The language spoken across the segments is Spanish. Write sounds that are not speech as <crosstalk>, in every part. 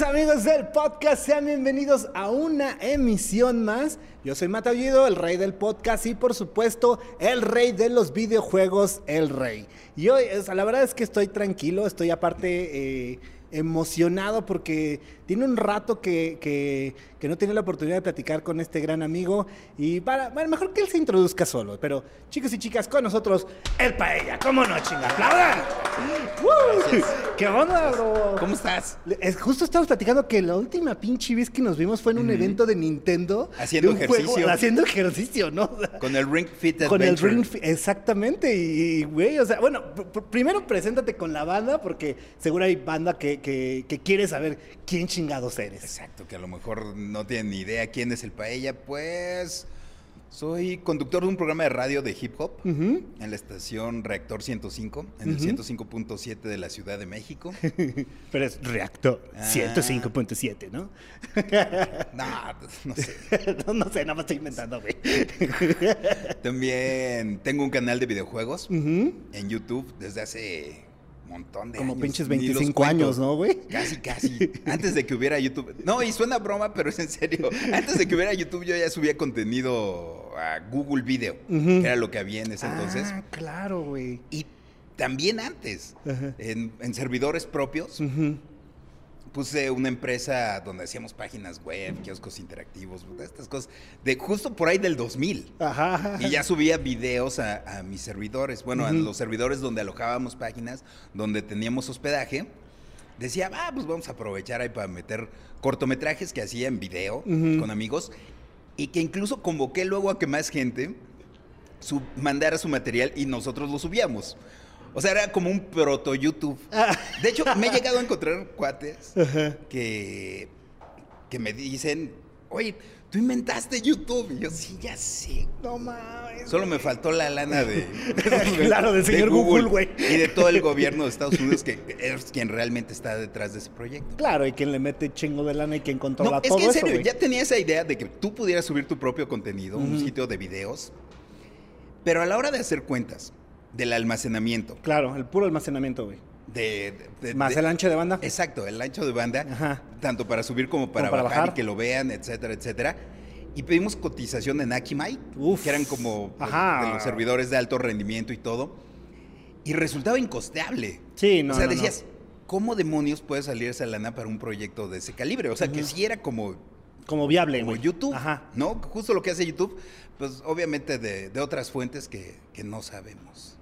Amigos del podcast, sean bienvenidos a una emisión más. Yo soy Matallido, el rey del podcast y por supuesto el rey de los videojuegos, el rey. Y hoy, la verdad es que estoy tranquilo, estoy aparte eh, emocionado porque tiene un rato que, que, que no tiene la oportunidad de platicar con este gran amigo. Y para, bueno, mejor que él se introduzca solo. Pero chicos y chicas, con nosotros, el Paella. ¿Cómo no, chinga? ¡Aplaudan! ¿Qué onda, bro? ¿Cómo estás? Es, justo estábamos platicando que la última pinche vez que nos vimos fue en un evento de Nintendo. Haciendo de un juego- ejercicio. haciendo ejercicio, ¿no? Con el Ring Fit con el Adventure. Ring Fit, exactamente. Y, güey, o sea, bueno, pr- pr- primero preséntate con la banda porque seguro hay banda que, que- que quiere saber quién chingados eres. Exacto, que a lo mejor no tienen ni idea quién es el Paella. Pues soy conductor de un programa de radio de hip hop en la estación Reactor 105, en el 105.7 de la Ciudad de México. <laughs> Pero es Reactor Ah. 105.7, ¿no? <laughs> no, no sé. <laughs> no, no sé, nada más estoy inventando, güey. También tengo un canal de videojuegos en YouTube desde hace montón de Como años. pinches Ni los 25 cuento. años, ¿no, güey? Casi, casi. <laughs> Antes de que hubiera YouTube. No, y suena broma, pero es en serio. Antes de que hubiera YouTube, yo ya subía contenido a Google Video, que era lo que había en ese entonces. Ah, claro, güey. Y también antes, en, en servidores propios, Ujú. Puse una empresa donde hacíamos páginas web, kioscos interactivos, estas cosas, de justo por ahí del 2000. Ajá, ajá. Y ya subía videos a, a mis servidores, bueno, a Ujú. los servidores donde alojábamos páginas, donde teníamos hospedaje. Decía, ah, pues vamos a aprovechar ahí para meter cortometrajes que hacía en video Ujú. con amigos y que incluso convoqué luego a que más gente su- mandara su material y nosotros lo subíamos. O sea, era como un proto YouTube. Ah. De hecho, me he llegado a encontrar cuates <laughs> Ajá. que, que me dicen, oye, tú inventaste YouTube. Y yo, sí, ya sé. No mames. Solo me faltó la lana de. <laughs> <laughs> Claro, del señor Google, güey. Y de todo el gobierno de Estados Unidos, que es quien realmente está detrás de ese proyecto. Claro, y quien le mete chingo de lana y quien controla No, es todo que en serio, ya tenía esa idea de que tú pudieras subir tu propio contenido, un sitio de videos, pero a la hora de hacer cuentas del almacenamiento, Claro, el puro almacenamiento, güey. de, de- Más de- el ancho de banda. Exacto, el ancho de banda, Ajá. tanto para subir como para, para bajar, bajar. y que lo vean, etcétera, etcétera. Y pedimos cotización en Akimai, Uf. que eran como Ajá. de los servidores de alto rendimiento y todo. Y resultaba incosteable. Sí, no, O sea, no, no. decías, ¿cómo demonios puede salir esa lana para un proyecto de ese calibre? O sea, que sí era como, Como viable, como. YouTube, Ajá. ¿no? Justo lo que hace YouTube, pues obviamente de, de otras fuentes que, que no sabemos.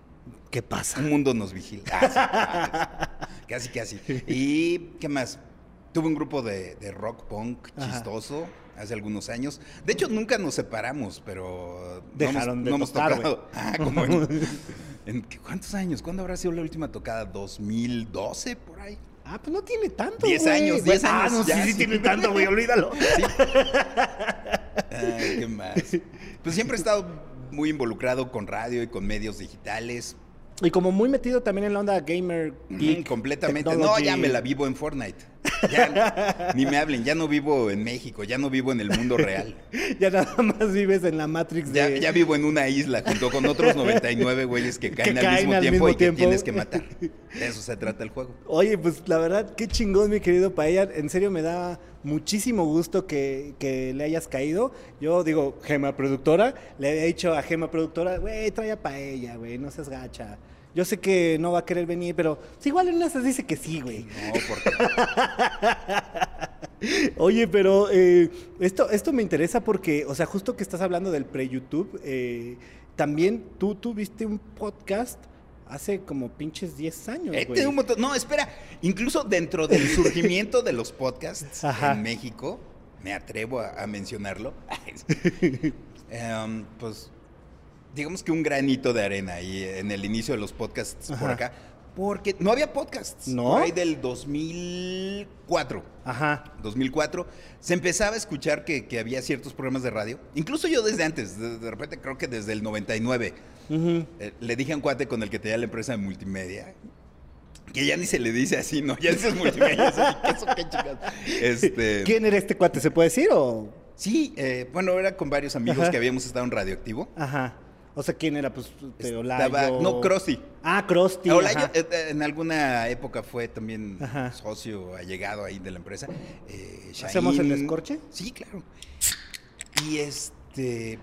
¿Qué pasa? Un mundo nos vigila. Ah, sí, casi, casi. ¿Y qué más? Tuve un grupo de, de rock punk Ajá. chistoso hace algunos años. De hecho, nunca nos separamos, pero no Dejaron hemos- de no hemos tocar, tocado. Ah, como en, <laughs> en- ¿qué- ¿Cuántos años? ¿Cuándo habrá sido la última tocada? ¿2012 por ahí? Ah, pues no tiene tanto, Diez güey. años, diez Ah, años, no, sí, ya, sí sí. tiene tanto, güey, olvídalo. <laughs> Ay, ¿qué más? Pues siempre he estado muy involucrado con radio y con medios digitales. Y como muy metido también en la onda gamer, geek, Mm, completamente. No, ya me la vivo en Fortnite. Ya, ni me hablen, ya no vivo en México, ya no vivo en el mundo real. <laughs> Ya nada más vives en la Matrix Ya, de... ya vivo en una isla junto con otros 99 güeyes <laughs> que caen, al, caen mismo al tiempo mismo y que tienes que matar. <laughs> De eso se trata el juego. Oye, pues la verdad, qué chingón, mi querido Paella. En serio, me da muchísimo gusto que, que le hayas caído. Yo digo, Gema Productora, le había dicho a Gema Productora, güey, trae a Paella, güey, no seas gacha. Yo sé que no va a querer venir, pero pues, igual en se dice que sí, güey. No, porque <laughs> Oye, pero eh, esto, esto me interesa porque, o sea, justo que estás hablando del pre-YouTube, eh, también tú tuviste un podcast hace como pinches 10 años, Eh, güey. un montón- No, espera. Incluso dentro del <laughs> surgimiento de los podcasts Ajá. en México, me atrevo a, a mencionarlo. <laughs> Em, pues, digamos que un granito de arena ahí en el inicio de los podcasts por acá. Porque no había podcasts. ¿No? Por ahí del 2004. Ajá. 2004, se empezaba a escuchar que, que había ciertos programas de radio. Incluso yo desde antes, de, de repente creo que desde el 99, Ujú. eh, le dije a un cuate con el que tenía la empresa de multimedia, que ya ni se le dice así, ¿no? <laughs> Ya dices multimedia, así, ¿qué eso qué chingados? Este, <laughs> ¿Quién era este cuate? ¿Se puede decir o...? Sí, eh, bueno, era con varios amigos Ajá. que habíamos estado en Radioactivo. Ajá. O sea, ¿quién era? Pues de Estaba- no, Crossy. Ah, Krusty. Olayo, eh, eh, en alguna época fue también Ajá. socio allegado ahí de la empresa. Eh, ¿Hacemos el descorche? Sí, claro. Y este.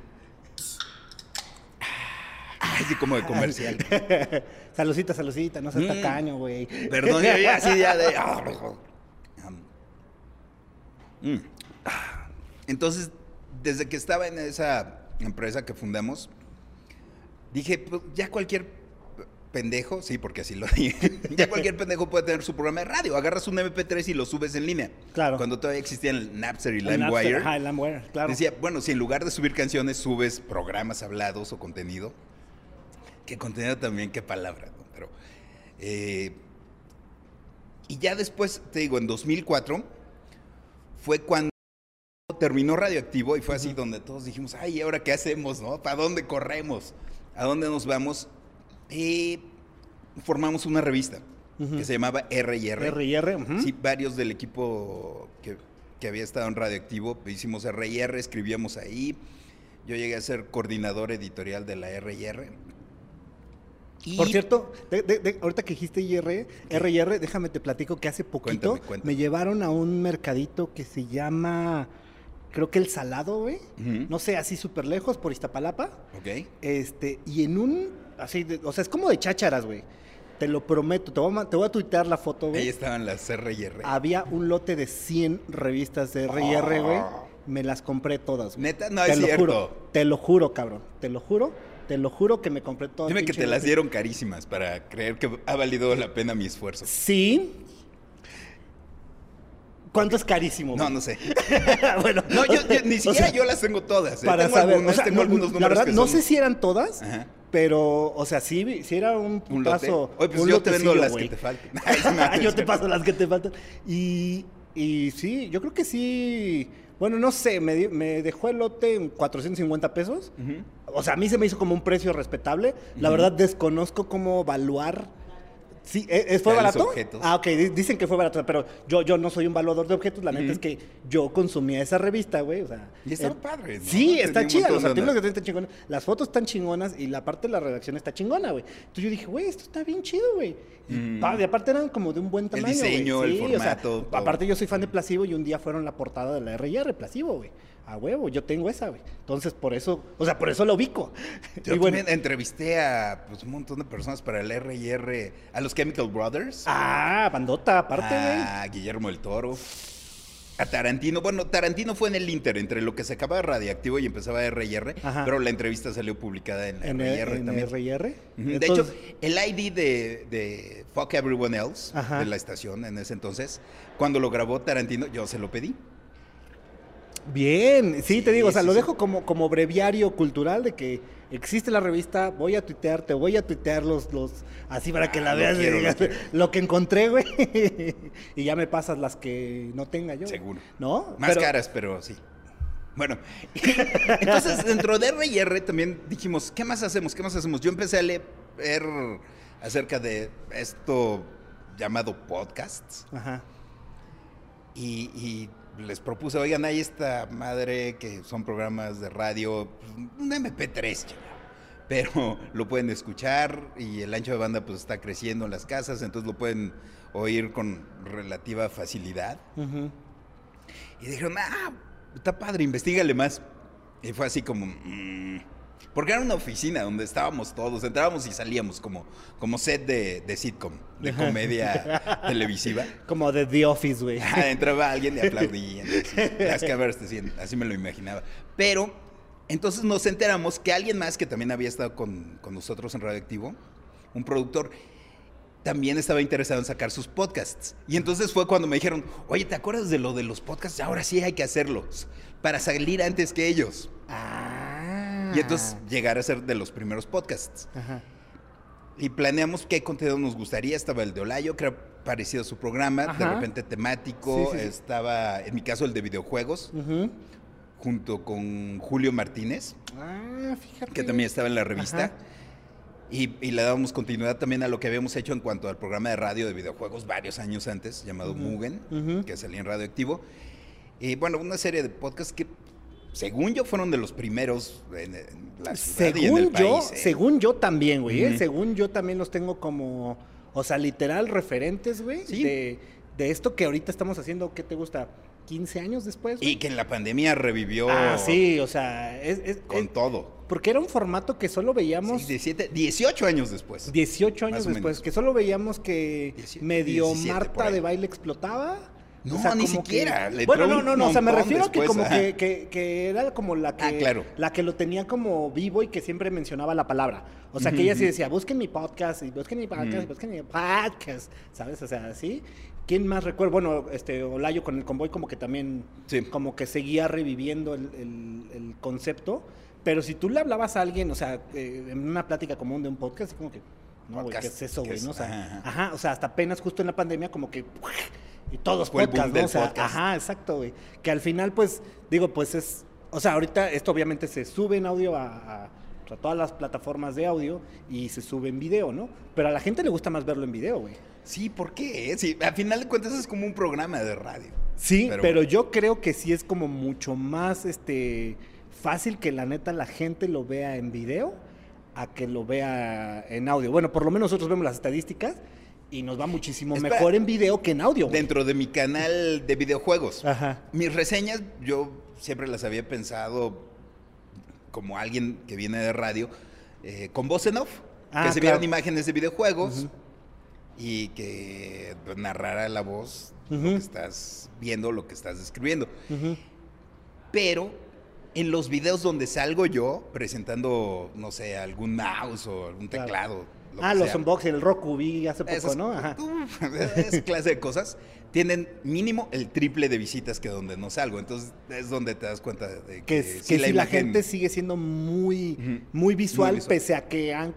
Ay, sí, como de comercial. <laughs> Salucita, salucita, no seas Mm. tacaño, güey. Perdón, yo ya así ya de. <laughs> Mm. Entonces, desde que estaba en esa empresa que fundamos, dije, pues ya cualquier pendejo, sí, porque así lo <laughs> dije, ya cualquier pendejo puede tener su programa de radio. Agarras un MP3 y lo subes en línea. Claro. Cuando todavía existían el Napster y LimeWire. Ajá, el LimeWire, claro. Decía, bueno, si en lugar de subir canciones subes programas hablados o contenido, que contenido también, qué palabra, ¿no? Pero, eh, y ya después, te digo, en 2004 fue cuando terminó Radioactivo y fue así donde todos dijimos, ay, ¿y ahora qué hacemos, no? ¿Para dónde corremos? ¿A dónde nos vamos? Y formamos una revista que se llamaba R&R. R&R, ujú. Sí, varios del equipo que, que había estado en Radioactivo, hicimos R&R, escribíamos ahí. Yo llegué a ser coordinador editorial de la R&R. Y- Por cierto, de- de- de- ahorita que dijiste IR, R&R, déjame te platico que hace poquito Cuéntame, cuéntame. me llevaron a un mercadito que se llama, creo que El Salado, güey. No sé, así súper lejos, por Iztapalapa. Ok. Este, y en un, así, de- o sea, es como de chácharas, güey. Te lo prometo, te voy a, te voy a tuitear la foto, Ahí güey. estaban las R&R. Había un lote de 100 revistas de R&R, güey. Me las compré todas, güey. Neta, no te es lo cierto. Juro, te lo juro, cabrón. Te lo juro, te lo juro que me compré todas. Dime que te las dieron carísimas para creer que ha valido la pena mi esfuerzo. Sí. ¿Cuánto es carísimo? No, no sé. <laughs> bueno, No, yo, yo- ni o siquiera sea, yo las tengo todas. ¿eh? Para tengo saber, algunas, o sea, tengo no, algunos la números verdad, que no sé si eran todas, Ajá. pero, o sea, sí, sí era un Un putazo. Oye, pues un yo te vendo las que te falten. <laughs> <laughs> yo te paso las que te faltan. Y, y sí, yo creo que sí. Bueno, no sé, me, me dejó el lote en 450 pesos. O sea, a mí se me hizo como un precio respetable. La verdad, desconozco cómo evaluar. Sí, ¿e- e- ¿fue barato? objetos. Ah, ok, di- dicen que fue barato, pero yo, yo no soy un valuador de objetos. La neta es que yo consumía esa revista, güey. O sea, Y estaba eh, padre, ¿no? Sí, está chida. Los artículos que están chingones. Las fotos están chingonas y la parte de la redacción está chingona, güey. Entonces yo dije, güey, esto está bien chido, güey. Y, Mm. y aparte eran como de un buen tamaño. güey. diseño, el Sí, o sea, formato, aparte yo soy fan de Plasivo y un día fueron la portada de la R&R Plasivo, güey. A huevo, yo tengo esa, güey. Entonces, por eso, o sea, por eso lo ubico. <laughs> Yo y bueno, también entrevisté a pues, un montón de personas para el R&R, a los Chemical Brothers, ah, bandota, aparte, güey. a Guillermo el Toro, a Tarantino. Bueno, Tarantino fue en el Inter, entre lo que se acababa Radioactivo y empezaba R&R, pero la entrevista salió publicada en, en, R&R en también. R&R. De Entonces, hecho, el ID de, de Fuck Everyone Else, Ajá. de la estación en ese entonces, cuando lo grabó Tarantino, yo se lo pedí. Bien, sí, te Sí, digo, o sea, sí, lo dejo como, como breviario cultural de que existe la revista, voy a tuitear, te voy a tuitear los, los así para que Ah, la lo veas y quiero, digas, lo que encontré, güey. <laughs> y ya me pasas las que no tenga yo. Seguro. ¿No? Más Pero- caras, pero sí. Bueno, <laughs> entonces dentro de R&R también dijimos, ¿qué más hacemos? ¿Qué más hacemos? Yo empecé a leer acerca de esto llamado podcasts Ajá. y, y les propuse, oigan, hay esta madre que son programas de radio, pues, un MP3, chaval, pero lo pueden escuchar y el ancho de banda pues está creciendo en las casas, entonces lo pueden oír con relativa facilidad. Y dijeron, ah, está padre, investigale más. Y fue así como, mm, porque era una oficina donde estábamos todos, entrábamos y salíamos como, como set de, de sitcom, de comedia <laughs> televisiva. Como de The Office, güey. Ah, Entraba alguien y aplaudían. <laughs> así, las así me lo imaginaba. Pero entonces nos enteramos que alguien más que también había estado con, con nosotros en Radioactivo, un productor, también estaba interesado en sacar sus podcasts. Y entonces fue cuando me dijeron, oye, ¿te acuerdas de lo de los podcasts? Ahora sí hay que hacerlos para salir antes que ellos. Ah. Y entonces llegar a ser de los primeros podcasts. Ajá. Y planeamos qué contenido nos gustaría. Estaba el de Olayo, que era parecido a su programa, de repente temático. Sí, sí, sí. Estaba, en mi caso, el de videojuegos, junto con Julio Martínez, Ah, fíjate. que también estaba en la revista. Ajá. Y, y le dábamos continuidad también a lo que habíamos hecho en cuanto al programa de radio de videojuegos varios años antes, llamado Mugen, que salía en Radioactivo. Y bueno, una serie de podcasts que según yo, fueron de los primeros en, en la ciudad y en el Según yo, país. ¿eh? según yo también, güey. ¿eh? Según yo también los tengo como, o sea, literal referentes, güey, Sí. de, de esto que ahorita estamos haciendo, ¿qué te gusta? ¿15 años después? güey? Y que en la pandemia revivió Ah, sí, o sea, es, es- con es- todo. porque era un formato que solo veíamos Sí, 17, 18 años después. 18 años después, que solo veíamos que 17, medio 17 por Marta de baile explotaba. No, ni que- siquiera, le bueno, no, no, no, o sea, me refiero a que como ajá. que, que, que era como la que, Ah, claro. la que lo tenía como vivo y que siempre mencionaba la palabra. O sea, que ella sí decía, busquen mi podcast, y busquen mi podcast, y busquen mi podcast, ¿sabes? O sea, así. ¿Quién más recuerda? Bueno, este, Olayo con el convoy como que también, Sí. como que seguía reviviendo el, el- el concepto. Pero si tú le hablabas a alguien, o sea, eh, en una plática común de un podcast, como que, no, güey, ¿qué Podcast, es eso, ¿qué güey? es? ¿no? O sea, Ajá, ajá. ajá, o sea, hasta apenas justo en la pandemia como que y todos Fue el boom podcast, ¿no? del O sea, podcast. ajá, exacto, güey. Que al final, pues, digo, pues es, o sea, ahorita esto obviamente se sube en audio a, a- todas las plataformas de audio y se sube en video, ¿no? Pero a la gente le gusta más verlo en video, güey. Sí, ¿por qué? Sí, al final de cuentas es como un programa de radio. Sí, Pero pero, bueno. yo creo que sí es como mucho más, este, fácil que la neta la gente lo vea en video a que lo vea en audio. Bueno, por lo menos nosotros vemos las estadísticas y nos va muchísimo mejor en video que en audio. güey. Dentro de mi canal de videojuegos. Ajá. Mis reseñas yo siempre las había pensado como alguien que viene de radio, eh, con voz en off, Ah, que se claro. vieran imágenes de videojuegos y que narrara la voz lo que estás viendo, lo que estás describiendo. Pero en los videos donde salgo yo presentando, no sé, algún mouse o algún Claro. Lo Ah, que los sea, unboxing, el Roku vi hace poco, esas- ¿no? Ajá. <laughs> Esa clase de cosas tienen mínimo el triple de visitas que donde no salgo. Entonces es donde te das cuenta de que, Que, sí que si la imagen- gente sigue siendo muy, muy, visual, Muy visual. pese a que han...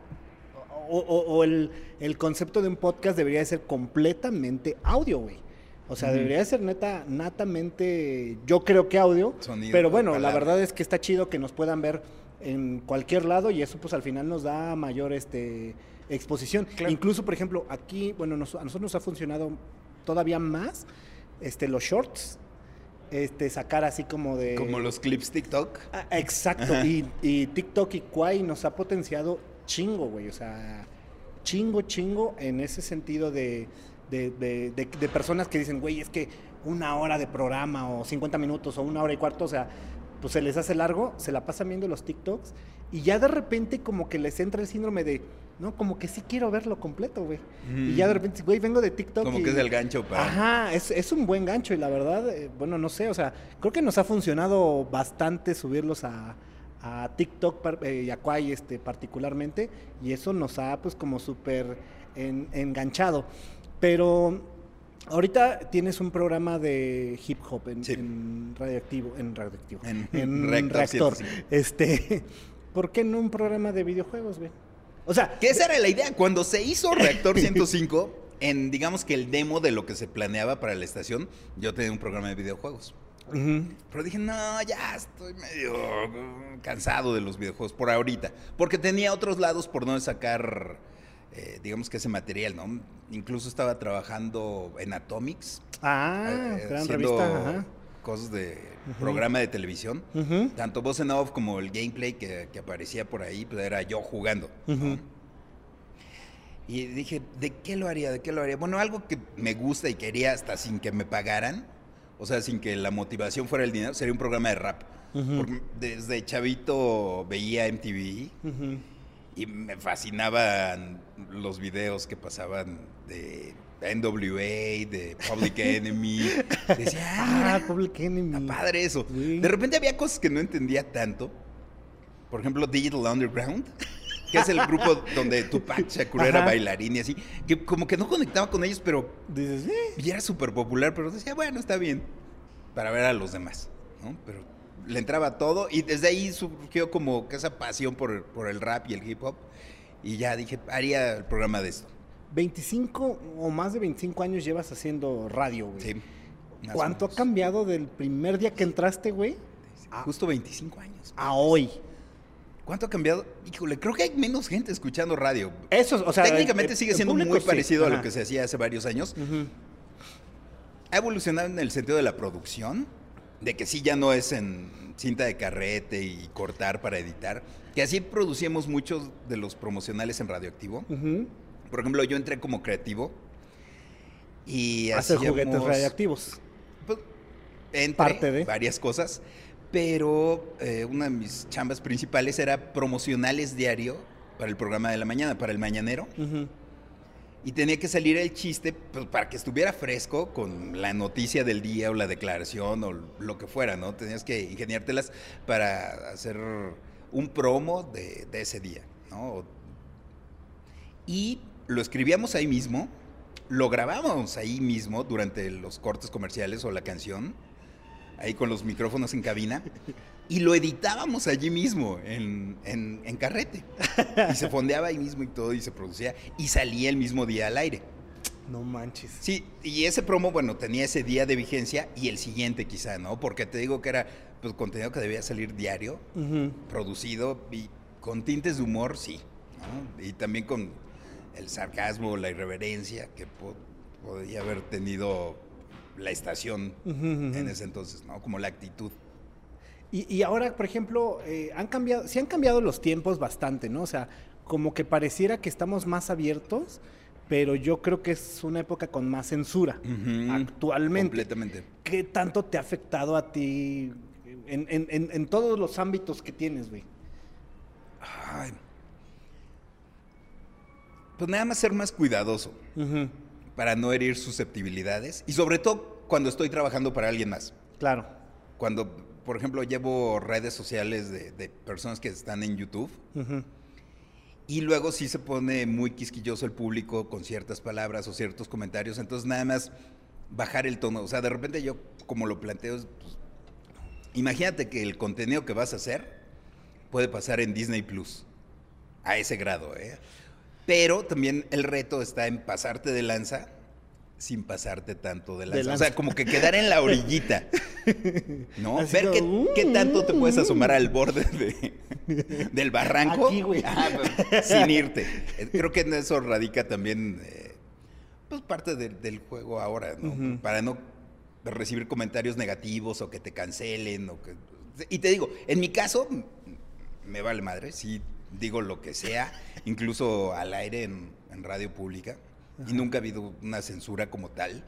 O, o- o el, el concepto de un podcast debería de ser completamente audio, güey. O sea, debería de ser neta, natamente, yo creo que audio. Sonido, pero bueno, la verdad es que está chido que nos puedan ver en cualquier lado y eso pues al final nos da mayor este exposición. Claro. Incluso, por ejemplo, aquí, bueno, nos- a nosotros nos ha funcionado todavía más este, los shorts. Este, sacar así como de... Como los clips TikTok. Ah, exacto. Y TikTok y Kwai nos ha potenciado chingo, güey. O sea, chingo, chingo en ese sentido de, de, de- de- de personas que dicen, güey, es que una hora de programa o 50 minutos o una hora y cuarto, o sea, pues se les hace largo, se la pasan viendo los TikToks y ya de repente como que les entra el síndrome de, no, como que sí quiero verlo completo, güey. Y ya de repente, güey, vengo de TikTok. Como y- que es el gancho para. Ajá, es, es un buen gancho y la verdad, eh, bueno, no sé, o sea, creo que nos ha funcionado bastante subirlos a, a TikTok eh, y a este, particularmente y eso nos ha pues como súper en- enganchado. Pero ahorita tienes un programa de hip hop en, Sí. en radioactivo, en radioactivo, En en, Reactor reactor. 105. Este, <laughs> ¿por qué no un programa de videojuegos, güey? O sea, Que esa era la idea. Cuando se hizo <laughs> Reactor 105, en digamos que el demo de lo que se planeaba para la estación, yo tenía un programa de videojuegos. Pero dije, no, ya estoy medio cansado de los videojuegos por ahorita. Porque tenía otros lados por no sacar, eh, digamos que ese material, ¿no? Incluso estaba trabajando en Atomics. ah, eh, gran revista, ajá. Cosas de programa de televisión. Tanto voz en off como el gameplay que, que aparecía por ahí, pues era yo jugando. Y dije, ¿de qué lo haría? ¿De qué lo haría? Bueno, algo que me gusta y quería hasta sin que me pagaran, o sea, sin que la motivación fuera el dinero, sería un programa de rap. Porque desde chavito veía MTV y me fascinaban los videos que pasaban de NWA, de Public <laughs> Enemy. Decía, ah, Ah, Public Enemy. Está padre eso. Sí. De repente había cosas que no entendía tanto. Por ejemplo, Digital Underground, que es el grupo <laughs> donde Tupac Shakur era bailarín y así, que como que no conectaba con ellos, pero Dices, eh. y era súper popular, pero decía, bueno, está bien, para ver a los demás, ¿no? Pero le entraba todo y desde ahí surgió como que esa pasión por, por el rap y el hip hop y ya dije, haría el programa de esto. 25 o más de 25 años llevas haciendo radio, güey. Sí. ¿Cuánto ha cambiado del primer día que entraste, güey, Justo 25 años. a hoy? ¿Cuánto ha cambiado? Híjole, creo que hay menos gente escuchando radio. Eso, o sea, Técnicamente el- sigue siendo público muy sí. parecido a lo que se hacía hace varios años. Ha evolucionado en el sentido de la producción, de que sí ya no es en cinta de carrete y cortar para editar, que así producíamos muchos de los promocionales en Radioactivo. Ujú. Por ejemplo, yo entré como creativo y Hacer juguetes hacíamos, radioactivos. pues, entre Parte de. varias cosas, pero eh, una de mis chambas principales era promocionales diario para el programa de la mañana, para el mañanero. Y tenía que salir el chiste pues, para que estuviera fresco con la noticia del día o la declaración o lo que fuera, ¿no? Tenías que ingeniártelas para hacer un promo de, de ese día, ¿no? Y lo escribíamos ahí mismo, lo grabábamos ahí mismo durante los cortes comerciales o la canción, ahí con los micrófonos en cabina, y lo editábamos allí mismo, en, en- en carrete. Y se fondeaba ahí mismo y todo, y se producía, y salía el mismo día al aire. No manches. Sí, y ese promo, bueno, tenía ese día de vigencia y el siguiente quizá, ¿no? Porque te digo que era pues, contenido que debía salir diario, producido y con tintes de humor, sí. ¿no? Y también con el sarcasmo, la irreverencia que po- podía haber tenido la estación en ese entonces, ¿no? Como la actitud. Y, y ahora, por ejemplo, eh, han cambiado, sí han cambiado los tiempos bastante, ¿no? O sea, como que pareciera que estamos más abiertos, pero yo creo que es una época con más censura actualmente. Completamente. ¿Qué tanto te ha afectado a ti en, en- en- en todos los ámbitos que tienes, güey? Ay. Pues nada más ser más cuidadoso para no herir susceptibilidades y sobre todo cuando estoy trabajando para alguien más. Claro. Cuando, por ejemplo, llevo redes sociales de, de personas que están en YouTube y luego sí se pone muy quisquilloso el público con ciertas palabras o ciertos comentarios, entonces nada más bajar el tono. O sea, de repente yo, como lo planteo, es, pues, imagínate que el contenido que vas a hacer puede pasar en Disney Plus, a ese grado, ¿eh? Pero también el reto está en pasarte de lanza sin pasarte tanto de lanza. O lanza. sea, como que quedar en la orillita. <laughs> ¿No? Así Ver qué, tanto te puedes asomar al borde de- del barranco Aquí, güey. Ajá, pues, sin irte. Eh, Creo que en eso radica también eh, pues parte del- del juego ahora, ¿no? Para no recibir comentarios negativos o que te cancelen o que y te digo, en mi caso me vale madre, sí digo lo que sea, incluso al aire en, en radio pública y nunca ha habido una censura como tal.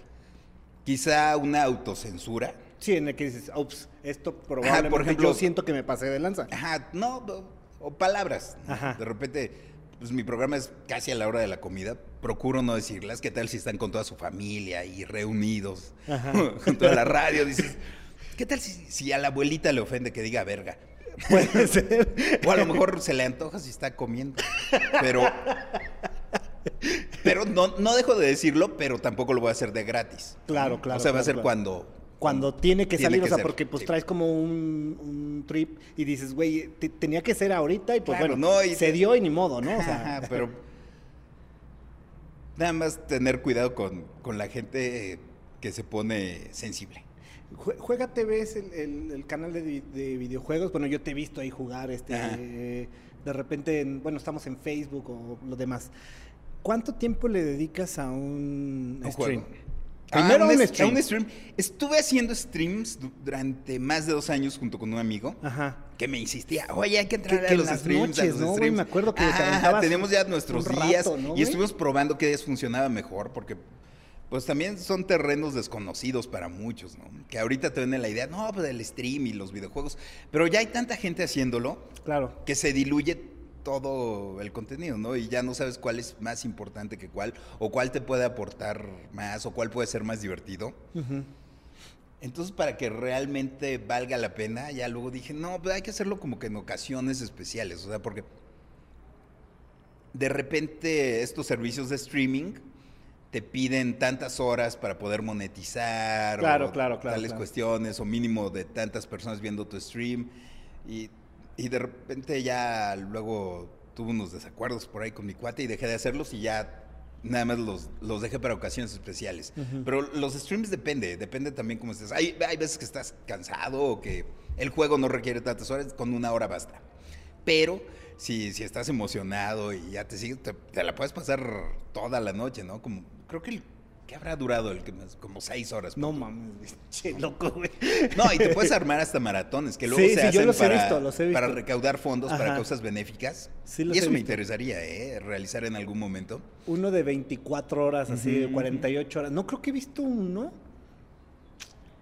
Quizá una autocensura. Sí, en el que dices, ups, esto probablemente ejemplo- yo siento que me pasé de lanza. Ajá, no, o, o palabras. Ajá. De repente, pues mi programa es casi a la hora de la comida. Procuro no decirlas. ¿Qué tal si están con toda su familia y reunidos Ajá. <laughs> con toda la radio? Dices, ¿qué tal si, si a la abuelita le ofende que diga verga? <laughs> Puede <laughs> ser. O a lo mejor se le antoja si está comiendo. Pero, pero no, no dejo de decirlo, pero tampoco lo voy a hacer de gratis. Claro, claro, O sea, va a ser claro. cuando... Cuando tiene que Tiene salir, que o sea, ser, porque pues sí. traes como un, un trip y dices, güey, te- tenía que ser ahorita y pues Claro, bueno, no, y se te- dio y ni modo, ¿no? O sea, pero nada más tener cuidado con, con la gente que se pone sensible. Jue- Juega TV es el, el- el canal de, de videojuegos. Bueno, yo te he visto ahí jugar, este, eh, de repente, en- bueno, estamos en Facebook o lo demás. ¿Cuánto tiempo le dedicas a un Un stream? Primero Ah, a un stream. a un stream. Estuve haciendo streams du- durante más de dos años junto con un amigo Ajá. que me insistía, oye, hay que entrar a los las streams. a los ¿no, streams". Me acuerdo que te Ajá, aventabas tenemos ya nuestros días rato, ¿no, y estuvimos probando qué días funcionaba mejor porque pues también son terrenos desconocidos para muchos, ¿no? Que ahorita te ven la idea, no, pues el stream y los videojuegos, pero ya hay tanta gente haciéndolo Claro. que se diluye todo el contenido, ¿no? Y ya no sabes cuál es más importante que cuál, o cuál te puede aportar más, o cuál puede ser más divertido. Entonces, para que realmente valga la pena, ya luego dije, no, pues hay que hacerlo como que en ocasiones especiales, o sea, porque de repente estos servicios de streaming te piden tantas horas para poder monetizar, Claro, o claro, claro, tales claro. cuestiones, o mínimo de tantas personas viendo tu stream, y, y de repente ya luego tuve unos desacuerdos por ahí con mi cuate y dejé de hacerlos y ya nada más los, los dejé para ocasiones especiales. Pero los streams depende, depende también cómo estés. Hay, hay veces que estás cansado o que el juego no requiere tantas horas, con una hora basta. Pero si, si estás emocionado y ya te sigues, te, te la puedes pasar toda la noche, ¿no? Como, creo que el ¿Qué habrá durado el que más? Como seis horas. No mames. <laughs> Che, loco, güey. No, y te puedes <laughs> armar hasta maratones que luego Sí, se sí, yo hacen los he para, visto, los he visto. para recaudar fondos para causas benéficas. Sí, los y he eso me interesaría, ¿eh? Realizar en algún momento. Uno de 24 horas, así, de Ujú, 48 horas. No creo que he visto uno.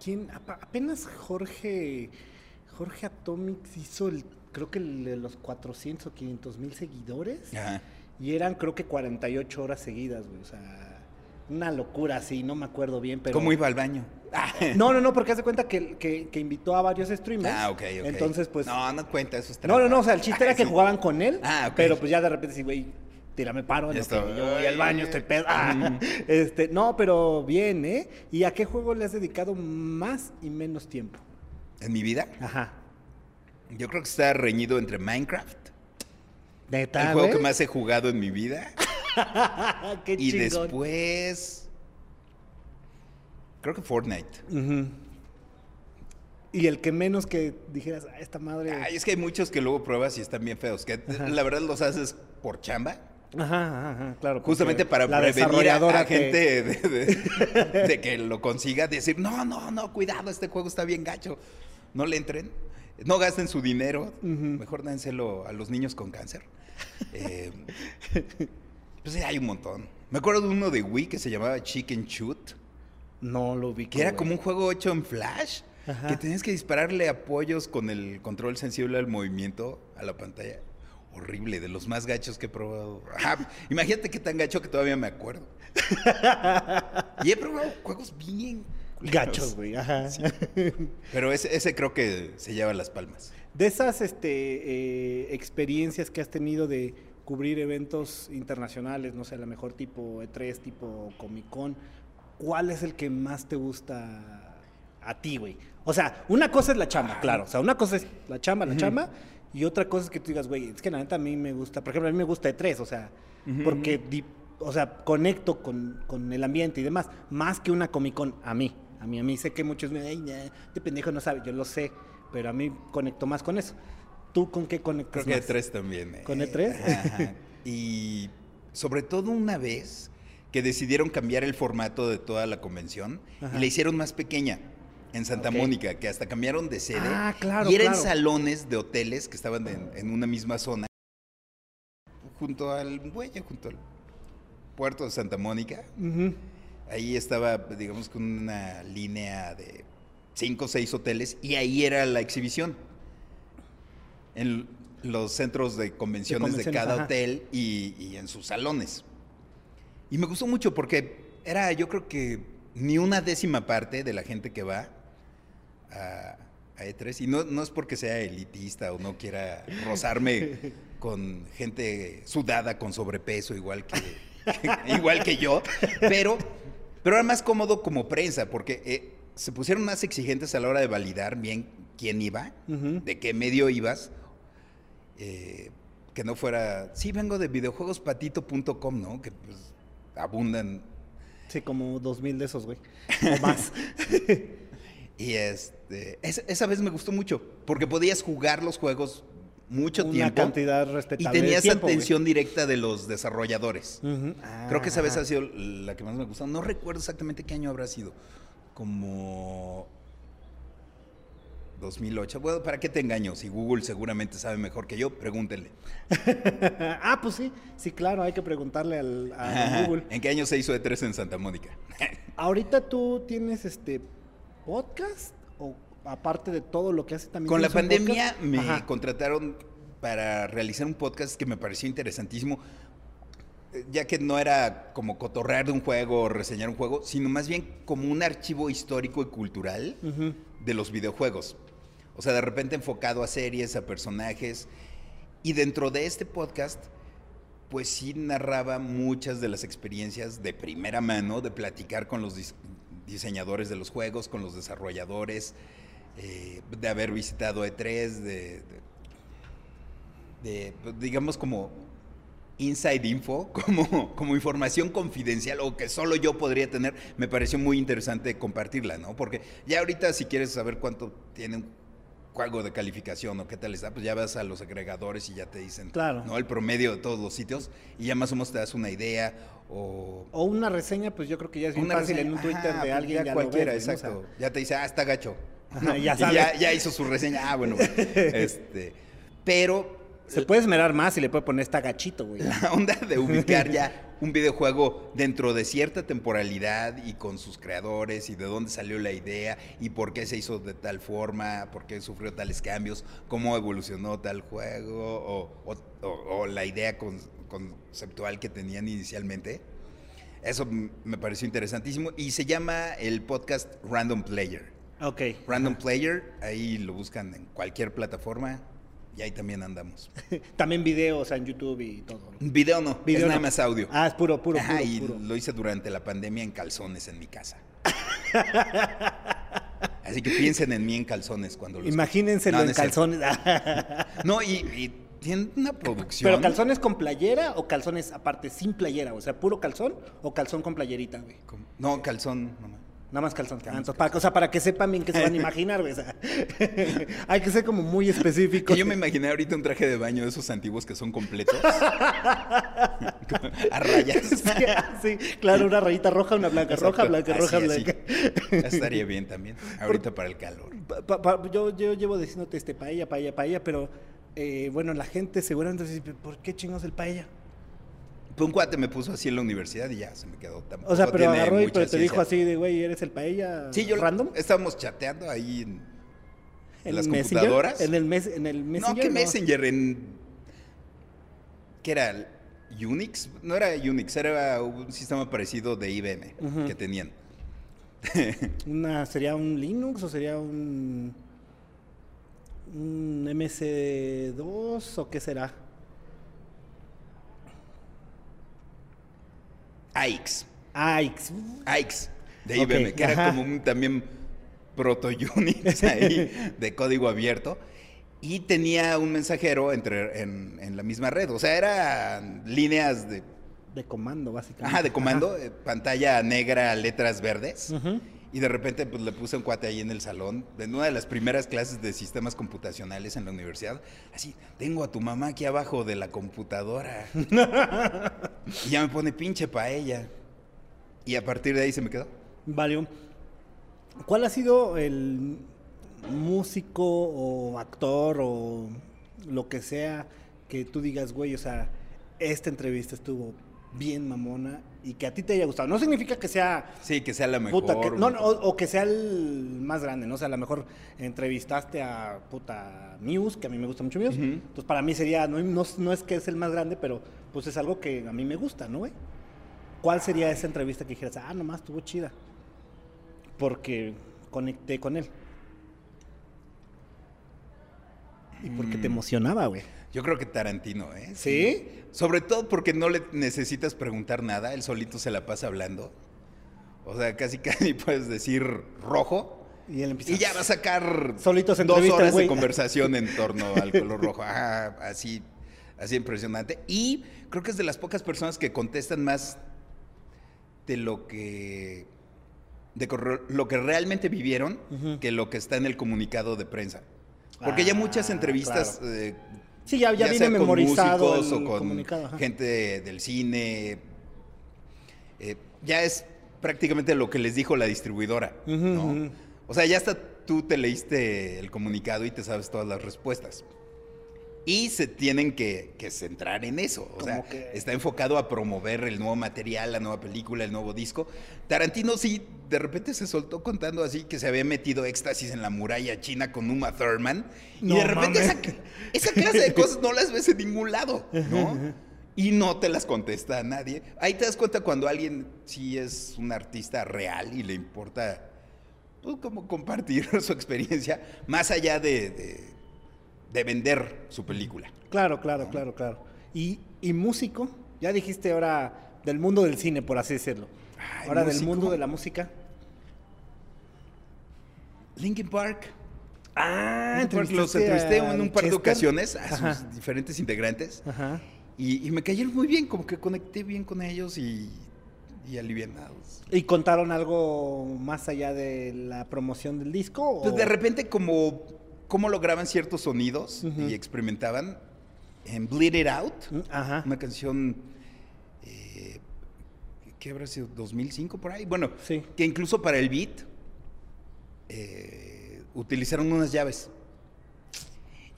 ¿Quién? Apenas Jorge. Jorge Atomics hizo el. Creo que el de los 400 o 500 mil seguidores. Ajá. Y eran, creo que 48 horas seguidas, güey. O sea, una locura así, no me acuerdo bien, pero. ¿Cómo iba al baño? <laughs> No, no, no, porque hace cuenta que, que, que invitó a varios streamers. Ah, ok, ok. Entonces, pues. No, no cuenta, eso es No, no, no, o sea, el chiste <laughs> era que Sí. jugaban con él, Ah, ok. pero pues ya de repente sí, güey, tírame paro, estaba, yo voy al baño, estoy pedo. Ah, <laughs> este, no, pero bien, ¿eh? ¿Y a qué juego le has dedicado más y menos tiempo? En mi vida, Ajá. yo creo que está reñido entre Minecraft, ¿Neta, el juego que más he jugado en mi vida, <laughs> qué y chingón. después creo que Fortnite. Y el que menos que dijeras, "Ah, esta madre... Ay, es que hay muchos que luego pruebas y están bien feos, que Ajá. la verdad los haces por chamba. Ajá, ajá, claro. Justamente para prevenir a, a te- gente de, de- <laughs> de que lo consiga, decir, no, no, no, cuidado, este juego está bien gacho. No le entren, no gasten su dinero, mejor dénselo a los niños con cáncer. <laughs> Eh, pues sí, hay un montón. Me acuerdo de uno de Wii que se llamaba Chicken Shoot, No lo vi. que era como un juego hecho en Flash, Ajá. que tenías que dispararle apoyos con el control sensible al movimiento a la pantalla. Horrible, de los más gachos que he probado. <laughs> Ajá, imagínate qué tan gacho que todavía me acuerdo. <laughs> y he probado juegos bien. Gachos, güey, ajá. Pero ese, ese creo que se lleva las palmas. De esas este, eh, experiencias que has tenido de cubrir eventos internacionales, no sé, a lo mejor tipo E3, tipo Comic Con, ¿cuál es el que más te gusta a ti, güey? O sea, una cosa es la chamba, claro. O sea, una cosa es la chamba, la chamba, y otra cosa es que tú digas, güey, es que la neta a mí me gusta, por ejemplo, a mí me gusta E3, o sea, porque, di- o sea, conecto con, con el ambiente y demás, más que una Comic Con, a mí. A mí, a mí sé que muchos me dicen, "Ay, nah, este pendejo no sabe, yo lo sé, pero a mí conecto más con eso. ¿Tú con qué conectas Creo que más? E3 también. eh. ¿Con E3? Ajá. Y sobre todo una vez que decidieron cambiar el formato de toda la convención Ajá. y la hicieron más pequeña en Santa. Mónica, que hasta cambiaron de sede. Ah, claro, Y eran claro. salones de hoteles que estaban en, en una misma zona, junto al muelle, junto al puerto de Santa Mónica. Ahí estaba, digamos, con una línea de cinco o seis hoteles y ahí era la exhibición. En los centros de convenciones de, convenciones, cada ajá. hotel y, y en sus salones. Y me gustó mucho porque era, yo creo que ni una décima parte de la gente que va a, a E3. Y no, no es porque sea elitista o no quiera rozarme <laughs> con gente sudada con sobrepeso, igual que, <laughs> igual que yo, pero, pero era más cómodo como prensa, porque eh, se pusieron más exigentes a la hora de validar bien quién iba, de qué medio ibas. Eh, que no fuera, sí, vengo de videojuegospatito.com, ¿no? Que pues abundan Sí, como dos mil de esos, güey. <laughs> O más. Y este, esa, esa vez me gustó mucho, porque podías jugar los juegos mucho Una tiempo cantidad y respetable de tenías tiempo, güey. atención directa de los desarrolladores. Creo que esa vez ha sido la que más me gustó. No recuerdo exactamente qué año habrá sido. Como 2008. Bueno, ¿para qué te engaño? Si Google seguramente sabe mejor que yo, pregúntenle. <laughs> ah, pues sí. Sí, claro, hay que preguntarle al, a. Google. ¿En qué año se hizo E3 en Santa Mónica? <laughs> Ahorita tú tienes este podcast o aparte de todo lo que haces también. Con la pandemia me Ajá. contrataron para realizar un podcast que me pareció interesantísimo, eh, ya que no era como cotorrear de un juego o reseñar un juego, sino más bien como un archivo histórico y cultural de los videojuegos. O sea, de repente enfocado a series, a personajes. Y dentro de este podcast, pues sí narraba muchas de las experiencias de primera mano, de platicar con los dis- diseñadores de los juegos, con los desarrolladores, eh, de haber visitado E3, de, de- de, pues, digamos como inside info, <laughs> como, como información confidencial o que solo yo podría tener, me pareció muy interesante compartirla, ¿no? Porque ya ahorita si quieres saber cuánto tiene un juego de calificación o qué tal está, pues ya vas a los agregadores y ya te dicen Claro. ¿no? el promedio de todos los sitios y ya más o menos te das una idea o O una reseña, pues yo creo que ya es bien una fácil reseña. en un Twitter de pues alguien. ya Ya, cualquiera, ¿no? O sea, exacto. ya te dice, ah, está gacho. Ajá, <laughs> ya Y ya, ya hizo su reseña. Ah, bueno. <laughs> este, pero se puede esmerar más y le puede poner esta gachito, güey. la onda de ubicar ya un videojuego dentro de cierta temporalidad y con sus creadores y de dónde salió la idea y por qué se hizo de tal forma, por qué sufrió tales cambios, cómo evolucionó tal juego o, o- o- o la idea con- conceptual que tenían inicialmente. Eso me pareció interesantísimo y se llama el podcast Random Player. Ok. Random Player, ahí lo buscan en cualquier plataforma y ahí también andamos. <laughs> También video, o sea, en YouTube y todo. ¿no? Video no, Video es nada no. más audio. Ah, es puro, puro, Ajá, puro, y puro. lo hice durante la pandemia en calzones en mi casa. <laughs> Así que piensen en mí en calzones cuando lo Imagínenselo No, en calzones. <laughs> No, y, y tienen una producción. ¿Pero calzones con playera o calzones aparte sin playera? O sea, puro calzón o calzón con playerita, güey. No, calzón. no, no. Nada más calzón. Nada Ah, para, o sea, para que sepan bien qué se van a imaginar, güey. o sea, <laughs> hay que ser como muy específico. Que yo me imaginé ahorita un traje de baño de esos antiguos que son completos. <laughs> a rayas. Sí, sí, claro, una rayita roja, una blanca, roja, blanca, Así, roja, así. blanca. Estaría bien también. Ahorita para el calor. Pa- pa- pa- yo, yo llevo diciéndote este paella, paella, paella, pero eh, bueno, la gente seguramente dice, ¿por qué chingos el paella? Pues un cuate me puso así en la universidad y ya se me quedó. O sea, pero agarró y pero te dijo así de, güey, ¿eres el paella Sí, yo random? estábamos chateando ahí en, en las Messenger? computadoras. En el, mes, en el Messenger. no, ¿qué Messenger? En, ¿Qué era? ¿Unix? No era Unix, era un sistema parecido de IBM que tenían. <laughs> Una, ¿Sería un Linux o sería un, un MC2 o qué será? AIX. AIX. AIX de IBM, que era como un también proto-Unix <laughs> ahí de código abierto. Y tenía un mensajero entre, en, en la misma red. O sea, eran líneas de, De comando, básicamente. ajá, de comando, eh, pantalla negra, letras verdes. Ujú. Y de repente pues le puse un cuate ahí en el salón, en una de las primeras clases de sistemas computacionales en la universidad. Así, tengo a tu mamá aquí abajo de la computadora. <laughs> y ya me pone pinche paella. Y a partir de ahí se me quedó. Vale. ¿Cuál ha sido el músico o actor o lo que sea que tú digas, güey, o sea, esta entrevista estuvo bien mamona y que a ti te haya gustado? No significa que sea Sí, que sea la mejor. puta, que- no, no, o, o que sea el más grande, ¿no? O sea, a lo mejor entrevistaste a puta Muse, que a mí me gusta mucho Muse. Ujú. Entonces, para mí sería, no, no, no es que es el más grande, pero pues es algo que a mí me gusta, ¿no, güey? ¿Cuál sería esa entrevista que dijeras, ah, nomás estuvo chida? Porque conecté con él. Y porque te Mm. emocionaba, güey. Yo creo que Tarantino, ¿eh? ¿Sí? Sobre todo porque no le necesitas preguntar nada, él solito se la pasa hablando. O sea, casi <laughs> casi puedes decir rojo Y él empieza. y ya va a sacar Solito se dos horas de conversación en <laughs> torno al color rojo. Así, así impresionante. Y creo que es de las pocas personas que contestan más de lo que de lo que realmente vivieron que lo que está en el comunicado de prensa. Porque ya Ah, muchas entrevistas claro. eh, Sí, ya, ya, viene con memorizado músicos o con gente del cine. eh, ya es prácticamente lo que les dijo la distribuidora. O sea, ya hasta tú te leíste el comunicado y te sabes todas las respuestas. Y se tienen que, que centrar en eso. O sea, que- está enfocado a promover el nuevo material, la nueva película, el nuevo disco. Tarantino sí, de repente se soltó contando así que se había metido éxtasis en la muralla china con Uma Thurman. y de repente esa, clase de cosas no las ves en ningún lado, ¿no? Y no te las contesta a nadie. Ahí te das cuenta cuando alguien sí es un artista real y le importa pues, como compartir <laughs> su experiencia, más allá de, de- de vender su película. Claro, claro, claro, claro. Y, y músico, ya dijiste ahora del mundo del cine, por así decirlo. Ay, ahora del mundo de la música. Linkin Park. Ah, Linkin Park los entrevisté en un par de ocasiones a Ajá. sus diferentes integrantes Ajá. y, y me cayeron muy bien, como que conecté bien con ellos y, y alivianados. ¿Y contaron algo más allá de la promoción del disco? o- Pues de repente como cómo lograban ciertos sonidos y experimentaban en Bleed It Out, Ajá. una canción eh, ¿qué habrá sido? ¿2005 por ahí? Bueno, Sí. que incluso para el beat eh, utilizaron unas llaves.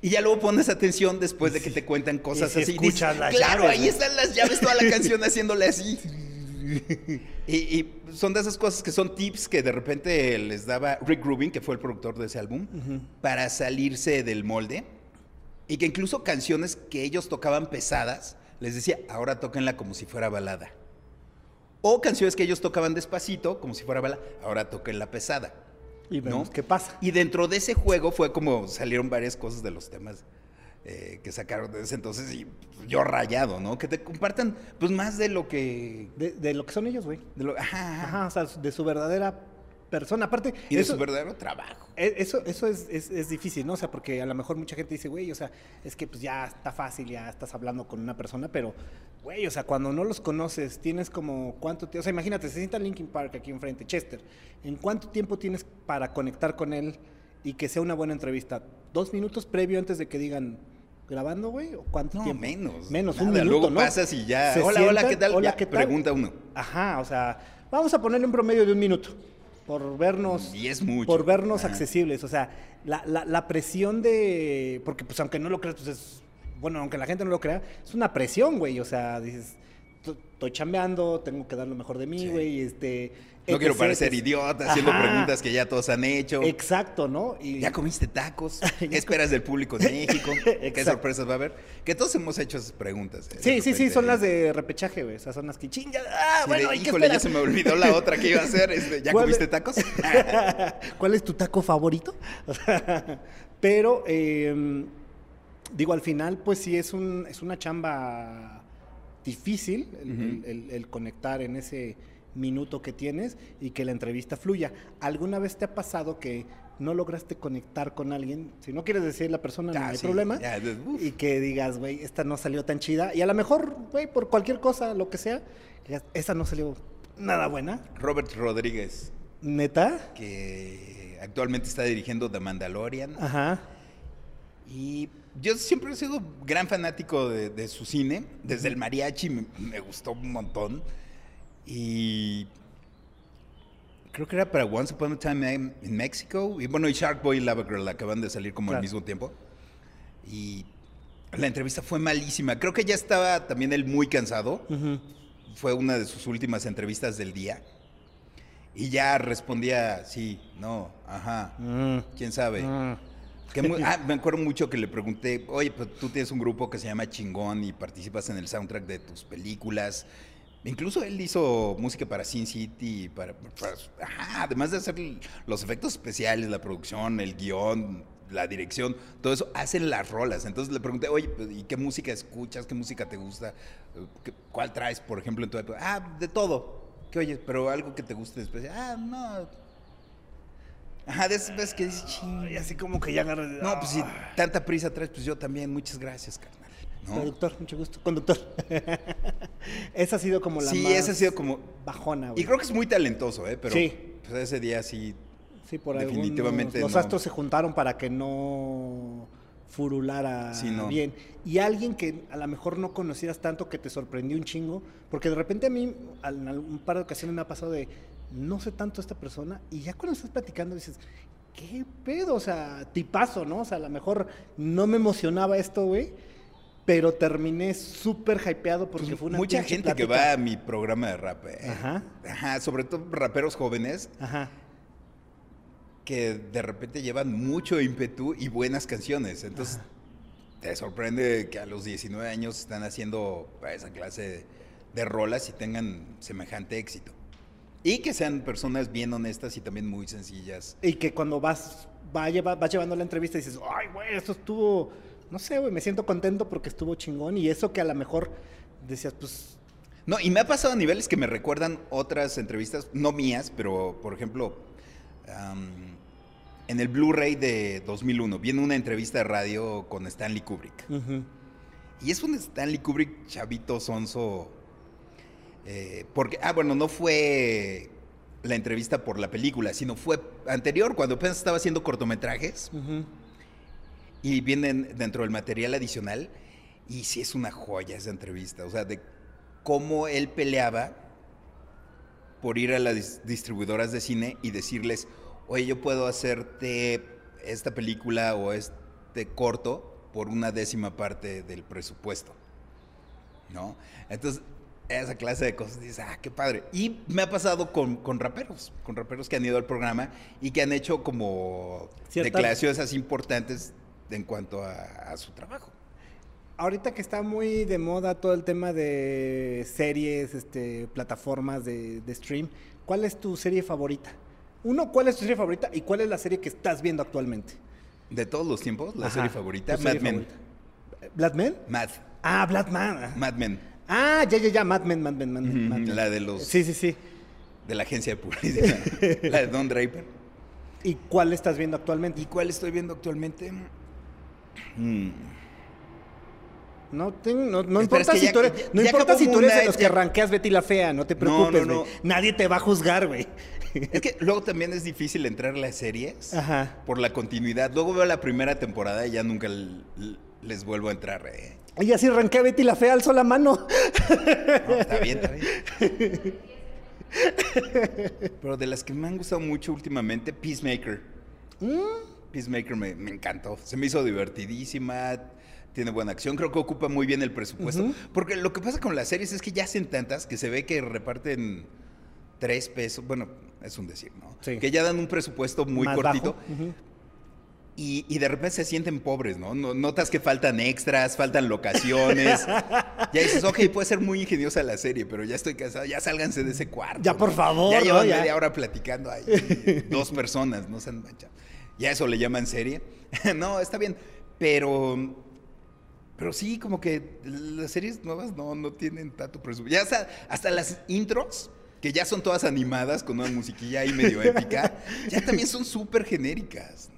Y ya luego pones atención después de que te cuentan cosas Y así. escuchas las claro, llaves, ahí ¿no?" están las llaves, toda la <laughs> canción haciéndole así. Y, y son de esas cosas que son tips que de repente les daba Rick Rubin, que fue el productor de ese álbum, Ujú. para salirse del molde. Y que incluso canciones que ellos tocaban pesadas, les decía, ahora tóquenla como si fuera balada. O canciones que ellos tocaban despacito, como si fuera balada, ahora tóquenla pesada. Y vemos ¿no? qué pasa. Y dentro de ese juego fue como salieron varias cosas de los temas eh, que sacaron de ese entonces y yo rayado, ¿no? Que te compartan pues más de lo que... De, de lo que son ellos, güey. de lo- ajá, ajá. O sea, de su verdadera persona. Aparte, Y de eso, su verdadero trabajo. e- eso, eso es, es- es difícil, ¿no? O sea, porque a lo mejor mucha gente dice, güey, o sea, es que pues ya está fácil, ya estás hablando con una persona, pero, güey, o sea, cuando no los conoces, tienes como cuánto tiempo, o sea, imagínate, se sienta Linkin Park aquí enfrente, Chester, ¿en cuánto tiempo tienes para conectar con él y que sea una buena entrevista? ¿Dos minutos previo antes de que digan grabando, güey? ¿O cuánto No, tiempo? menos. Menos, un minuto, Luego ¿no? pasas y ya. Se Hola, hola, ¿qué tal? Hola, Ya, ¿qué tal? Pregunta uno. Ajá, o sea, vamos a ponerle un promedio de un minuto por vernos Y es mucho. por vernos Ajá. accesibles, o sea, la, la- la presión de porque pues aunque no lo creas, pues es bueno, aunque la gente no lo crea, es una presión, güey, o sea, dices, "T- estoy chambeando, tengo que dar lo mejor de mí, Sí. güey, este No quiero parecer idiota haciendo Ajá. preguntas que ya todos han hecho. Exacto, ¿no? Y ¿Ya comiste tacos? <laughs> ¿Qué esperas del público en México? <laughs> ¿Qué sorpresas va a haber? Que todos hemos hecho esas preguntas. ¿eh? De Sí, sí, sí, son las de repechaje, güey. O sea, son las que chinga. Ah, Sí, bueno, de, ¿y qué híjole, ya se me olvidó la otra que iba a hacer. este, ¿Ya ¿Cuál comiste tacos? <laughs> ¿Cuál es tu taco favorito? Pero, eh, digo, al final, pues sí es, un, es una chamba difícil el, Ujú. el- el- el conectar en ese minuto que tienes y que la entrevista fluya. ¿Alguna vez te ha pasado que no lograste conectar con alguien? Si no quieres decir la persona, no Ah, hay sí, problema. ya, y que digas, güey, esta no salió tan chida. Y a lo mejor, güey, por cualquier cosa, lo que sea, digas, esta no salió nada buena. Robert Rodríguez, ¿Neta? que actualmente está dirigiendo The Mandalorian. Ajá. Y yo siempre he sido gran fanático de, de su cine. Desde el mariachi me, me gustó un montón. Y creo que era para Once Upon a Time in Mexico. Y bueno, y Shark Boy y Lava Girl acaban de salir como al Claro. mismo tiempo. Y la entrevista fue malísima. Creo que ya estaba también él muy cansado. Fue una de sus últimas entrevistas del día. Y ya respondía, sí, no, ajá, Mm. quién sabe. Mm. Que ah, me acuerdo mucho que le pregunté, oye, pues tú tienes un grupo que se llama Chingón y participas en el soundtrack de tus películas. Incluso él hizo música para Sin City, para, para- ajá, además de hacer los efectos especiales, la producción, el guion, la dirección, todo eso, hacen las rolas. Entonces le pregunté, oye, pues, ¿y qué música escuchas? ¿Qué música te gusta? Eh, ¿Qué- ¿Cuál traes, por ejemplo, en tu época? Ah, de todo. ¿Qué oyes? Pero algo que te guste después. Ah, no. Ajá, de esas veces que dices, "Ching". Y así como que ya agarra. No, pues si tanta prisa traes, pues yo también. Muchas gracias, carnal. ¿No? Productor, mucho gusto. Conductor. <laughs> esa ha sido como la Sí, más esa ha sido como... bajona, güey. Y creo que es muy talentoso, ¿eh? Pero Sí. pues, ese día sí... sí, por definitivamente algunos- Los no. astros se juntaron para que no furulara Sí, no. bien. Y alguien que a lo mejor no conocieras tanto que te sorprendió un chingo, porque de repente a mí en un par de ocasiones me ha pasado de no sé tanto esta persona y ya cuando estás platicando dices, ¿qué pedo? O sea, tipazo, ¿no? O sea, a lo mejor no me emocionaba esto, güey, pero terminé súper hypeado porque pues, fue una mucha gente que plática. va a mi programa de rap, ¿eh? Ajá. Ajá, sobre todo raperos jóvenes Ajá. que de repente llevan mucho ímpetu y buenas canciones. Entonces, te sorprende que a los 19 años están haciendo esa clase de, rolas y tengan semejante éxito. Y que sean personas bien honestas y también muy sencillas. Y que cuando vas, va lleva- vas llevando la entrevista dices, ay, güey, esto estuvo, no sé, güey, me siento contento porque estuvo chingón. Y eso que a lo mejor decías, pues, No, y me ha pasado a niveles que me recuerdan otras entrevistas, no mías, pero por ejemplo, en el Blu-ray de 2001 viene una entrevista de radio con Stanley Kubrick. Y es un Stanley Kubrick chavito sonso. eh, porque, ah, bueno, no fue la entrevista por la película, sino fue anterior, cuando apenas estaba haciendo cortometrajes. Y vienen dentro del material adicional. Y sí es una joya esa entrevista. O sea, de cómo él peleaba por ir a las distribuidoras de cine y decirles, oye, yo puedo hacerte esta película o este corto por una décima parte del presupuesto. ¿No? Entonces, esa clase de cosas, dices, ah, qué padre. Y me ha pasado con, con raperos, con raperos que han ido al programa y que han hecho como declaraciones así importantes en cuanto a, su trabajo. Ahorita que está muy de moda todo el tema de series, este, plataformas de, de stream, ¿cuál es tu serie favorita? Uno, ¿cuál es tu serie favorita y cuál es la serie que estás viendo actualmente? De todos los tiempos, la serie favorita, Mad Men. ¿Black Men? Mad. Ah, Black Man. Mad Men. Ah, ya, ya, ya, Mad Men, Mad Men, Mad Men. La de los... Sí, sí, sí. De la agencia de publicidad. <laughs> la de Don Draper. ¿Y cuál estás viendo actualmente? ¿Y cuál estoy viendo actualmente? Mm. No, no, importa si tú eres, no importa si tú eres de los que arranqueas Betty la Fea, no te preocupes, güey. Nadie te va a juzgar, güey. Es que luego también es difícil entrar a las series por la continuidad. Luego veo la primera temporada y ya nunca les vuelvo a entrar. Eh. Y así arranqué a Betty la Fea, alzo la mano. No, está bien, está bien. <laughs> Pero de las que me han gustado mucho últimamente, Peacemaker. Mm. Peacemaker me, encantó. Se me hizo divertidísima tiene buena acción, creo que ocupa muy bien el presupuesto. Porque lo que pasa con las series es que ya hacen tantas que se ve que reparten tres pesos, bueno, es un decir, ¿no? Que ya dan un presupuesto muy cortito. y, de repente se sienten pobres, ¿no? Notas que faltan extras, faltan locaciones. <laughs> ya dices, ok, puede ser muy ingeniosa la serie, pero ya estoy cansado, ya sálganse de ese cuarto. Ya, por favor. Ya llevan media hora platicando ahí. dos personas, no se han manchado. Ya eso le llaman serie. <laughs> no, está bien. Pero. Pero sí, como que las series nuevas no, no tienen tanto presupuesto. Ya hasta, hasta las intros, que ya son todas animadas con una musiquilla ahí medio <laughs> épica, ya también son súper genéricas.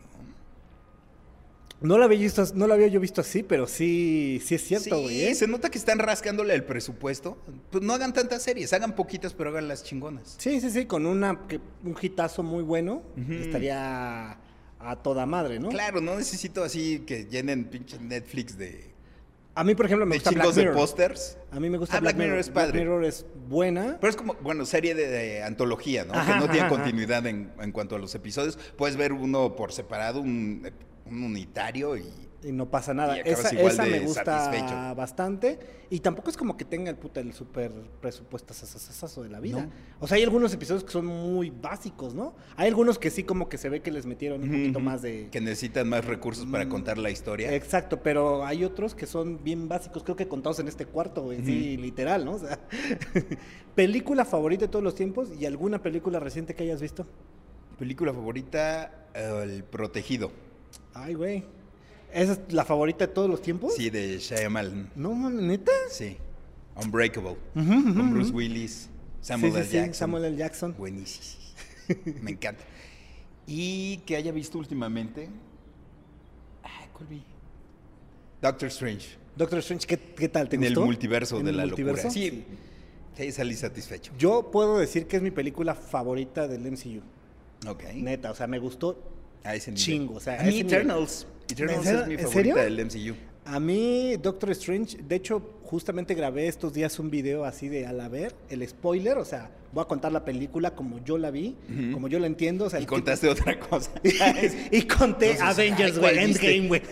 No la había visto, no la había yo visto así, pero sí, sí es cierto, güey. Sí, ¿eh? se nota que están rascándole el presupuesto. Pues no hagan tantas series, hagan poquitas, pero hagan las chingonas. Sí, sí, sí, con una un hitazo muy bueno, estaría a toda madre, ¿no? Claro, no necesito así que llenen pinche Netflix de. A mí, por ejemplo, me gusta Black Mirror. de pósters. A mí me gusta ah, Black, Mirror. es padre. Black Mirror es buena. Pero es como, bueno, serie de, antología, ¿no? que no tiene continuidad en, en, cuanto a los episodios. Puedes ver uno por separado, un, un unitario y y no pasa nada. esa, me gusta bastante. Y tampoco es como que tenga el puta el super presupuesto de la vida. O sea, hay algunos episodios que son muy básicos, ¿no? Hay algunos que sí como que se ve que les metieron un poquito más de... Que necesitan más recursos para mm, contar la historia. Exacto, pero hay otros que son bien básicos, creo que contados en este cuarto, sí, literal, ¿no? O sea, <laughs> película favorita de todos los tiempos y alguna película reciente que hayas visto. Película favorita, El Protegido. Ay, güey. ¿Esa es la favorita de todos los tiempos? Sí, de Shyamalan. ¿No, neta? Sí. Unbreakable. con Bruce Willis, Samuel L. Jackson. Samuel L. Jackson. Buenísimo. Me encanta. Y que haya visto últimamente. Ah, ¿cuál vi? Doctor Strange. Doctor Strange, ¿qué, tal? ¿Te en gustó? el multiverso de la locura. Sí, sí, salí satisfecho. Yo puedo decir que es mi película favorita del MCU. Ok. Neta, o sea, me gustó a ese chingo. O sea, a mí Eternals. Eternals es mi favorita del MCU. A mí, Doctor Strange, de hecho, justamente grabé estos días un video así de al ver, el spoiler, o sea, voy a contar la película como yo la vi, como yo la entiendo. O sea, y contaste otra cosa. <laughs> y conté Avengers, güey, Endgame, güey.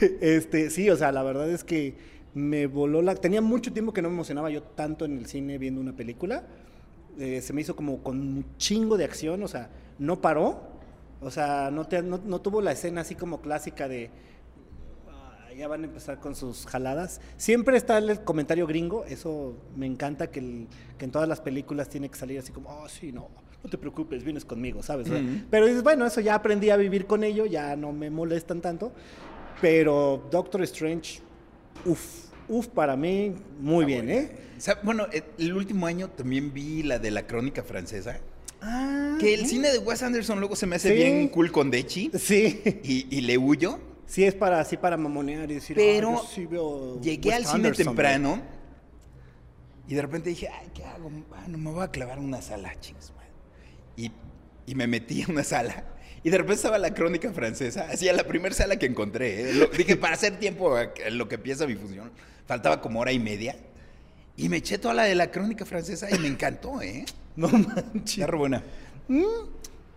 <laughs> este, sí, o sea, la verdad es que me voló la... Tenía mucho tiempo que no me emocionaba yo tanto en el cine viendo una película. Eh, se me hizo como con un chingo de acción, o sea, no paró, o sea, no, no, tuvo la escena así como clásica de ah, ya van a empezar con sus jaladas. Siempre está el comentario gringo, eso me encanta que, en todas las películas tiene que salir así como, oh, sí, no, no te preocupes, vienes conmigo, ¿sabes? Pero dices, bueno, eso ya aprendí a vivir con ello, ya no me molestan tanto. Pero Doctor Strange, uff, uff, para mí, muy bien, ¿eh? bueno, el último año también vi la de la crónica francesa. Ah, que el cine de Wes Anderson luego se me hace bien cool con Dechi. Sí. Y, le huyo. Sí, es para así para mamonear y decir. Pero llegué al cine temprano y de repente dije, ay, ¿qué hago? Bueno, me voy a clavar una sala, chingos, Y y me metí a una sala. Y de repente estaba la crónica francesa, así a la primera sala que encontré. ¿eh? Lo- dije, para hacer tiempo lo que empieza mi función, faltaba como hora y media. Y me eché toda la de la crónica francesa y me encantó, ¿eh? <laughs> No manches. Está re buena. Mm,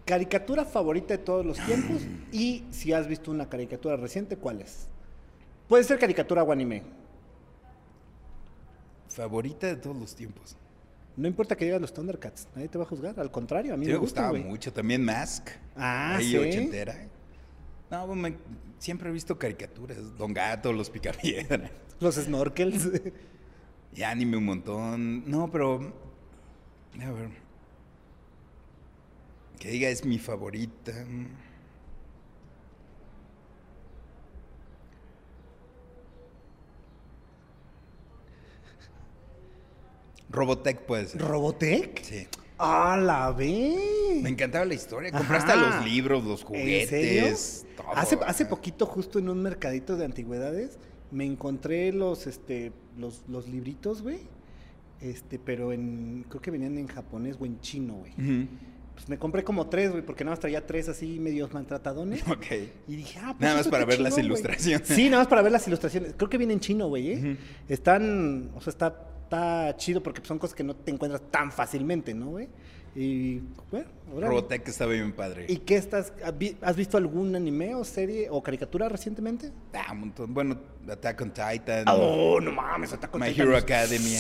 Caricatura favorita de todos los tiempos. Y si has visto una caricatura reciente, ¿cuál es? Puede ser caricatura o anime. Favorita de todos los tiempos. No importa que digas los Thundercats, nadie te va a juzgar. Al contrario, a mí Sí, me, gustaba mucho. También Mask. Ah, ahí ¿sí? ochentera. No, pues, me- siempre he visto caricaturas. Don Gato, Los Picapiedra. Los snorkels. <laughs> Y anime un montón. No, pero. A ver. Que diga es mi favorita. Robotech puede ser. ¿Robotech? Sí. ¡A la vez! Me encantaba la historia. Compraste Ajá. los libros, los juguetes. todo. Hace, hace poquito, justo en un mercadito de antigüedades, me encontré los, este, los, los libritos, güey. Este, pero en, creo que venían en japonés o en chino, güey. Pues me compré como tres, güey, porque nada más traía tres así medios maltratadones. <laughs> Ok. Y dije, ah, pues Nada más para ver las ilustraciones. Sí, nada más para ver las ilustraciones. Creo que viene en chino, güey, ¿eh? Están, o sea, está, está chido porque son cosas que no te encuentras tan fácilmente, ¿no, güey? Y, bueno, ahora... Robotech estaba bien padre. ¿Y qué estás, has vi- has visto algún anime o serie o caricatura recientemente? Ah, un montón. Bueno, Attack on Titan. Oh, no mames, Attack on My Titan Hero es- Academia.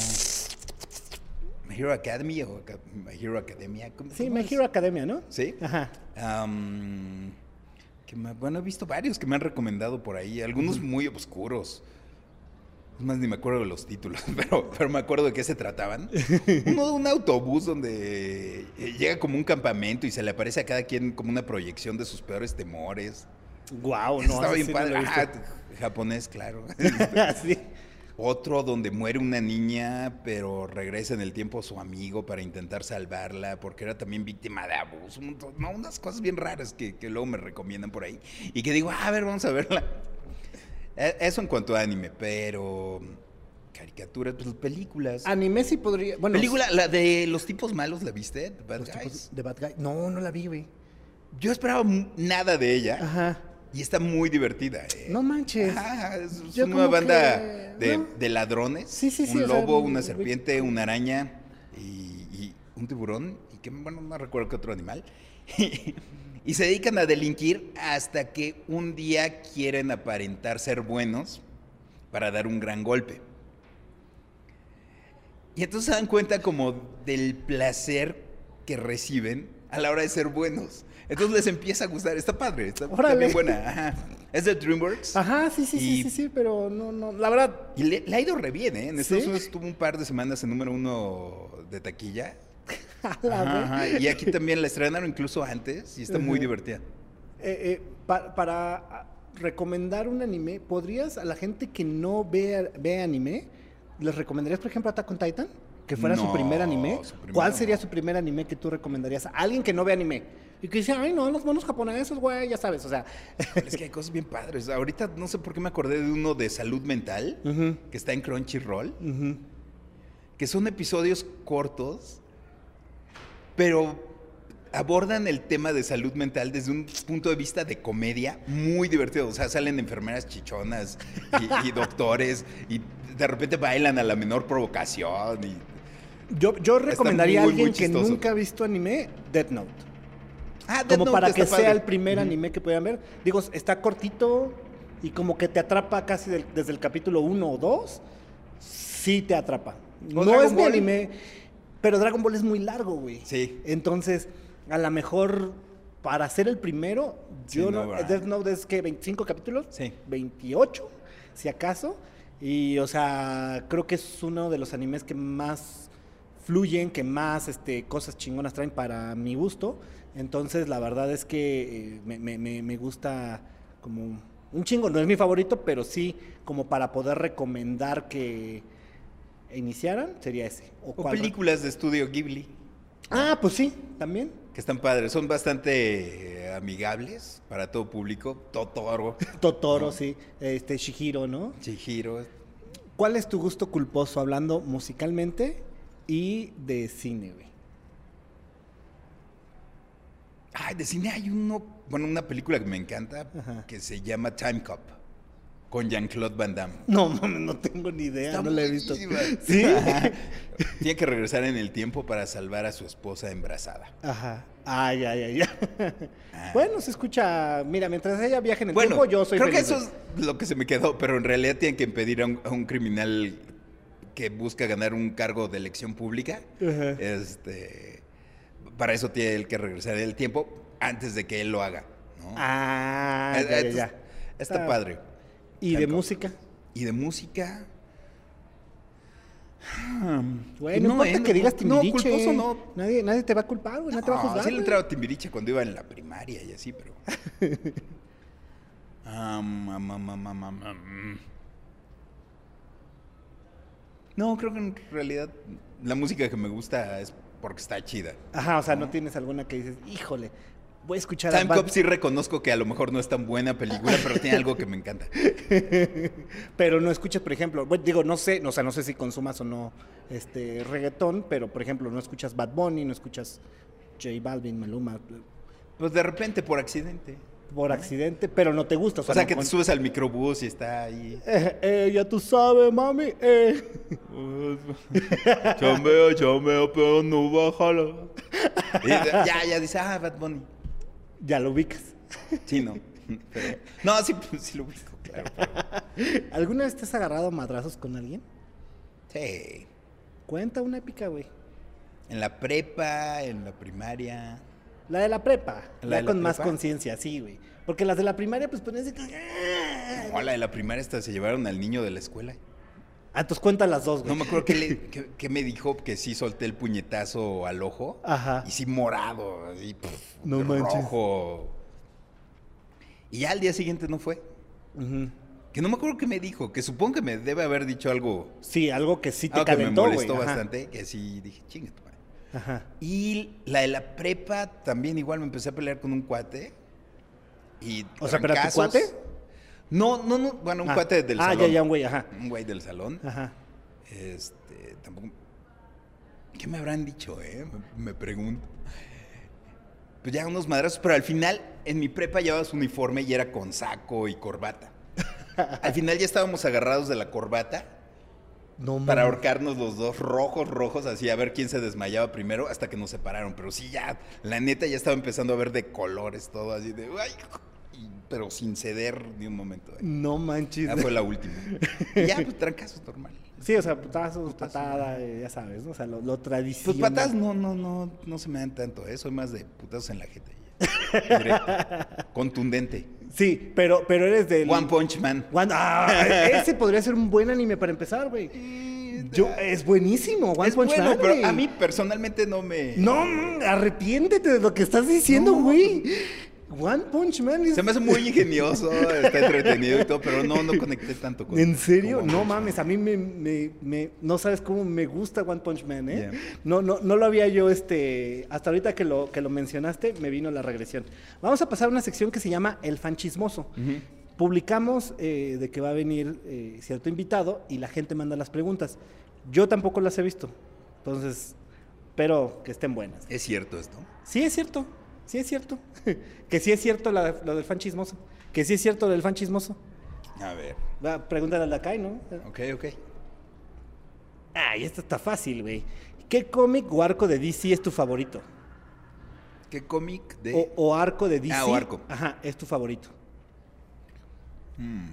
My Hero Academy o My Hero Academia. ¿Cómo- Sí, My? Hero Academia, ¿no? ¿Sí? Ajá. Am, ¿qué más? Bueno, he visto varios que me han recomendado por ahí. Algunos muy oscuros. Es más, ni me acuerdo de los títulos, <laughs> pero, pero me acuerdo de qué se trataban. Uno de un autobús donde eh, llega como un campamento y se le aparece a cada quien como una proyección de sus peores temores. Guau, Eso no, estaba bien sí padre. Ah, japonés, claro. <laughs> sí. Otro donde muere una niña, pero regresa en el tiempo su amigo para intentar salvarla, porque era también víctima de abuso. No, unas cosas bien raras que, que luego me recomiendan por ahí. Y que digo, "Ah, a ver, vamos a verla. E- Eso en cuanto a anime, pero caricaturas, pues películas. Anime sí podría. Bueno, Película, la de los tipos malos, ¿la viste? The Bad los Guys. tipos de Bad Guy. No, no la vi, güey. Yo esperaba nada de ella Ajá. y está muy divertida. eh. No manches. Ajá, es una banda que- de, no. de ladrones. Sí, sí, sí, Un sea, lobo, un- una serpiente, una araña y, y un tiburón. Y que, bueno, no recuerdo qué otro animal. <laughs> y se dedican a delinquir hasta que un día quieren aparentar ser buenos para dar un gran golpe. Y entonces se dan cuenta como del placer que reciben a la hora de ser buenos. Entonces les empieza a gustar. Está padre, está, Órale. bien buena. Ajá. Es de DreamWorks. Ajá, sí, sí, sí, sí, sí, pero no, no. La verdad, Y le, le ha ido re bien, ¿eh? En Estados ¿Sí? Unidos estuvo un par de semanas en número uno de taquilla. <laughs> Ajá, ajá. Y aquí también la estrenaron incluso antes y está muy divertida. Eh, eh, pa- para ah, recomendar un anime, ¿podrías a la gente que no ve, ve anime, les recomendarías, por ejemplo, Attack on Titan? Que fuera su primer anime. su ¿Cuál no. sería su primer anime que tú recomendarías a alguien que no ve anime? Y que dice, ay, no, los monos japoneses, güey, ya sabes, o sea. Es que hay cosas bien padres. Ahorita no sé por qué me acordé de uno de salud mental que está en Crunchyroll, que son episodios cortos, pero abordan el tema de salud mental desde un punto de vista de comedia muy divertido. O sea, salen enfermeras chichonas y, y <laughs> doctores y de repente bailan a la menor provocación. Y... Yo, yo recomendaría muy, a alguien que nunca ha visto anime, Death Note. Ah, Death como Note para que padre. sea el primer anime que puedan ver. Digo, está cortito y como que te atrapa casi del- desde el capítulo 1 o 2. Sí te atrapa. No es mi anime, pero Dragon Ball es muy largo, güey. Sí. Entonces, a lo mejor para ser el primero, Sí, yo no. Death Note es que 25 capítulos, Sí. 28, si acaso. Y, o sea, creo que es uno de los animes que más fluyen, que más este, cosas chingonas traen para mi gusto. Entonces, la verdad es que eh, me, me- me- me gusta como un chingo. No es mi favorito, pero sí como para poder recomendar que iniciaran, sería ese. O cuál- películas de estudio Ghibli, Ah, pues sí, también. que están padres. Son bastante eh, amigables para todo público. Totoro, <laughs> Totoro, <laughs> sí. Este, Shihiro, ¿no? Chihiro. ¿Cuál es tu gusto culposo hablando musicalmente y de cine, güey? Ay, de cine hay uno, bueno, una película que me encanta Ajá. que se llama Time Cop con Jean-Claude Van Damme. No, mames, no tengo ni idea, Está no la he visto. ¿Sí? Ajá. Tiene que regresar en el tiempo para salvar a su esposa embarazada. Ajá. Ay, ay, ay, ay. <laughs> Ah. Bueno, se escucha. Mira, mientras ella viaje en el Bueno, tiempo, yo soy creo que eso es lo que se me quedó, pero en realidad tienen que impedir a un, a un criminal que busca ganar un cargo de elección pública. Ajá. Este, para eso tiene él que regresar en el tiempo antes de que él lo haga. ¿no? Ah, Eh, ya, ya, entonces, ya. Está Ah. padre. ¿Y de música? Y de música. Güey, no, No, importa eh, que no, digas no, Timbiriche. culposo no. Nadie, nadie te va a culpar, güey. Nadie te va a No, juzgar. sí le entraba Timbiriche cuando iba en la primaria y así, pero. <laughs> Am, am, am. No, creo que en realidad la música que me gusta es porque está chida. Ajá, o sea, no tienes alguna que dices, híjole, voy a escuchar a Time Bad- Cop sí reconozco que a lo mejor no es tan buena película, pero tiene algo que me encanta. <laughs> Pero no escuchas, por ejemplo, bueno, digo, no sé, o sea, no sé si consumas o no este reggaetón, pero por ejemplo, no escuchas Bad Bunny, no escuchas J Balvin, Maluma, Pues de repente, por accidente. por accidente, pero no te gusta. O O sea, no que te subes al microbús y está ahí. Eh, eh, ya tú sabes, mami. eh. <laughs> Chambea, chambea, pero no bájala. Y ya, ya dice, ah, Bad Bunny. Ya lo ubicas. Sí, no. Pero- no, sí, pues, sí lo ubico, claro. pero- ¿Alguna vez te has agarrado a madrazos con alguien? Sí. Cuenta una épica, güey. En la prepa, en la primaria. La de la prepa. ¿La ya de la con más conciencia, sí, güey. Porque las de la primaria, pues pones. No, la de la primaria hasta se llevaron al niño de la escuela. Ah, entonces cuenta las dos, güey. No me acuerdo <laughs> qué, me dijo que sí solté el puñetazo al ojo. Ajá. Y sí morado, así, No manches. rojo. Y ya al día siguiente no fue. Ujú. Que no me acuerdo qué me dijo, que supongo que me debe haber dicho algo, Sí, algo que sí te algo que me calentó, güey. molestó Ajá. bastante, que sí dije, chinga tu madre". Ajá. Y la de la prepa también igual me empecé a pelear con un cuate. Y O sea, ¿pero tu cuate? No, no, no, bueno, un Ah. cuate del ah, salón. ya, ya, un güey, ajá. Un güey del salón. Ajá. Este, tampoco. ¿Qué me habrán dicho, eh? Me, me pregunto. Pues ya unos madrazos, pero al final en mi prepa llevabas uniforme y era con saco y corbata. Al final ya estábamos agarrados de la corbata No para ahorcarnos los dos rojos, rojos, así a ver quién se desmayaba primero hasta que nos separaron. Pero sí, ya, la neta ya estaba empezando a ver de colores todo así de. "Ay", pero sin ceder ni un momento. eh. No manches. Ya fue la última. <laughs> Y ya, pues trancazos normal. Sí, o sea, putazos, patada, eh, ya sabes, ¿no? O sea, lo, lo Pues tradicional. patas no, no, no, no se me dan tanto, ¿eh? Soy más de putazos en la jeta. Directo. <laughs> Contundente. Sí, pero, pero eres del... One Punch Man. One- ah, <laughs> ese podría ser un buen anime para empezar, güey. Yo, es buenísimo, One es Punch bueno, Man, pero güey. a mí personalmente no me... No, mm, arrepiéntete de lo que estás diciendo, No. One Punch Man es... Se me hace muy ingenioso, está entretenido y todo, pero no, no conecté tanto con ¿En serio? No Punch Man. mames, a mí me, me- me- no sabes cómo me gusta One Punch Man, ¿eh? Ya. No, no, no lo había yo, este, hasta ahorita que lo, que lo mencionaste, me vino la regresión. Vamos a pasar a una sección que se llama El Fan Chismoso. Ujú. Publicamos eh, de que va a venir eh, cierto invitado y la gente manda las preguntas. Yo tampoco las he visto, entonces, pero que estén buenas. Es cierto esto. Sí es cierto, sí es cierto. <laughs> que sí es cierto la- lo del fan chismoso. Que sí es cierto lo del fan chismoso. A ver. Va, pregúntale al de acá, ¿no? Ok, ok. Ay, esto está fácil, güey. ¿Qué cómic o arco de DC es tu favorito? ¿Qué cómic de...? O, o arco de DC. Ah, o arco. Ajá, es tu favorito. Mm.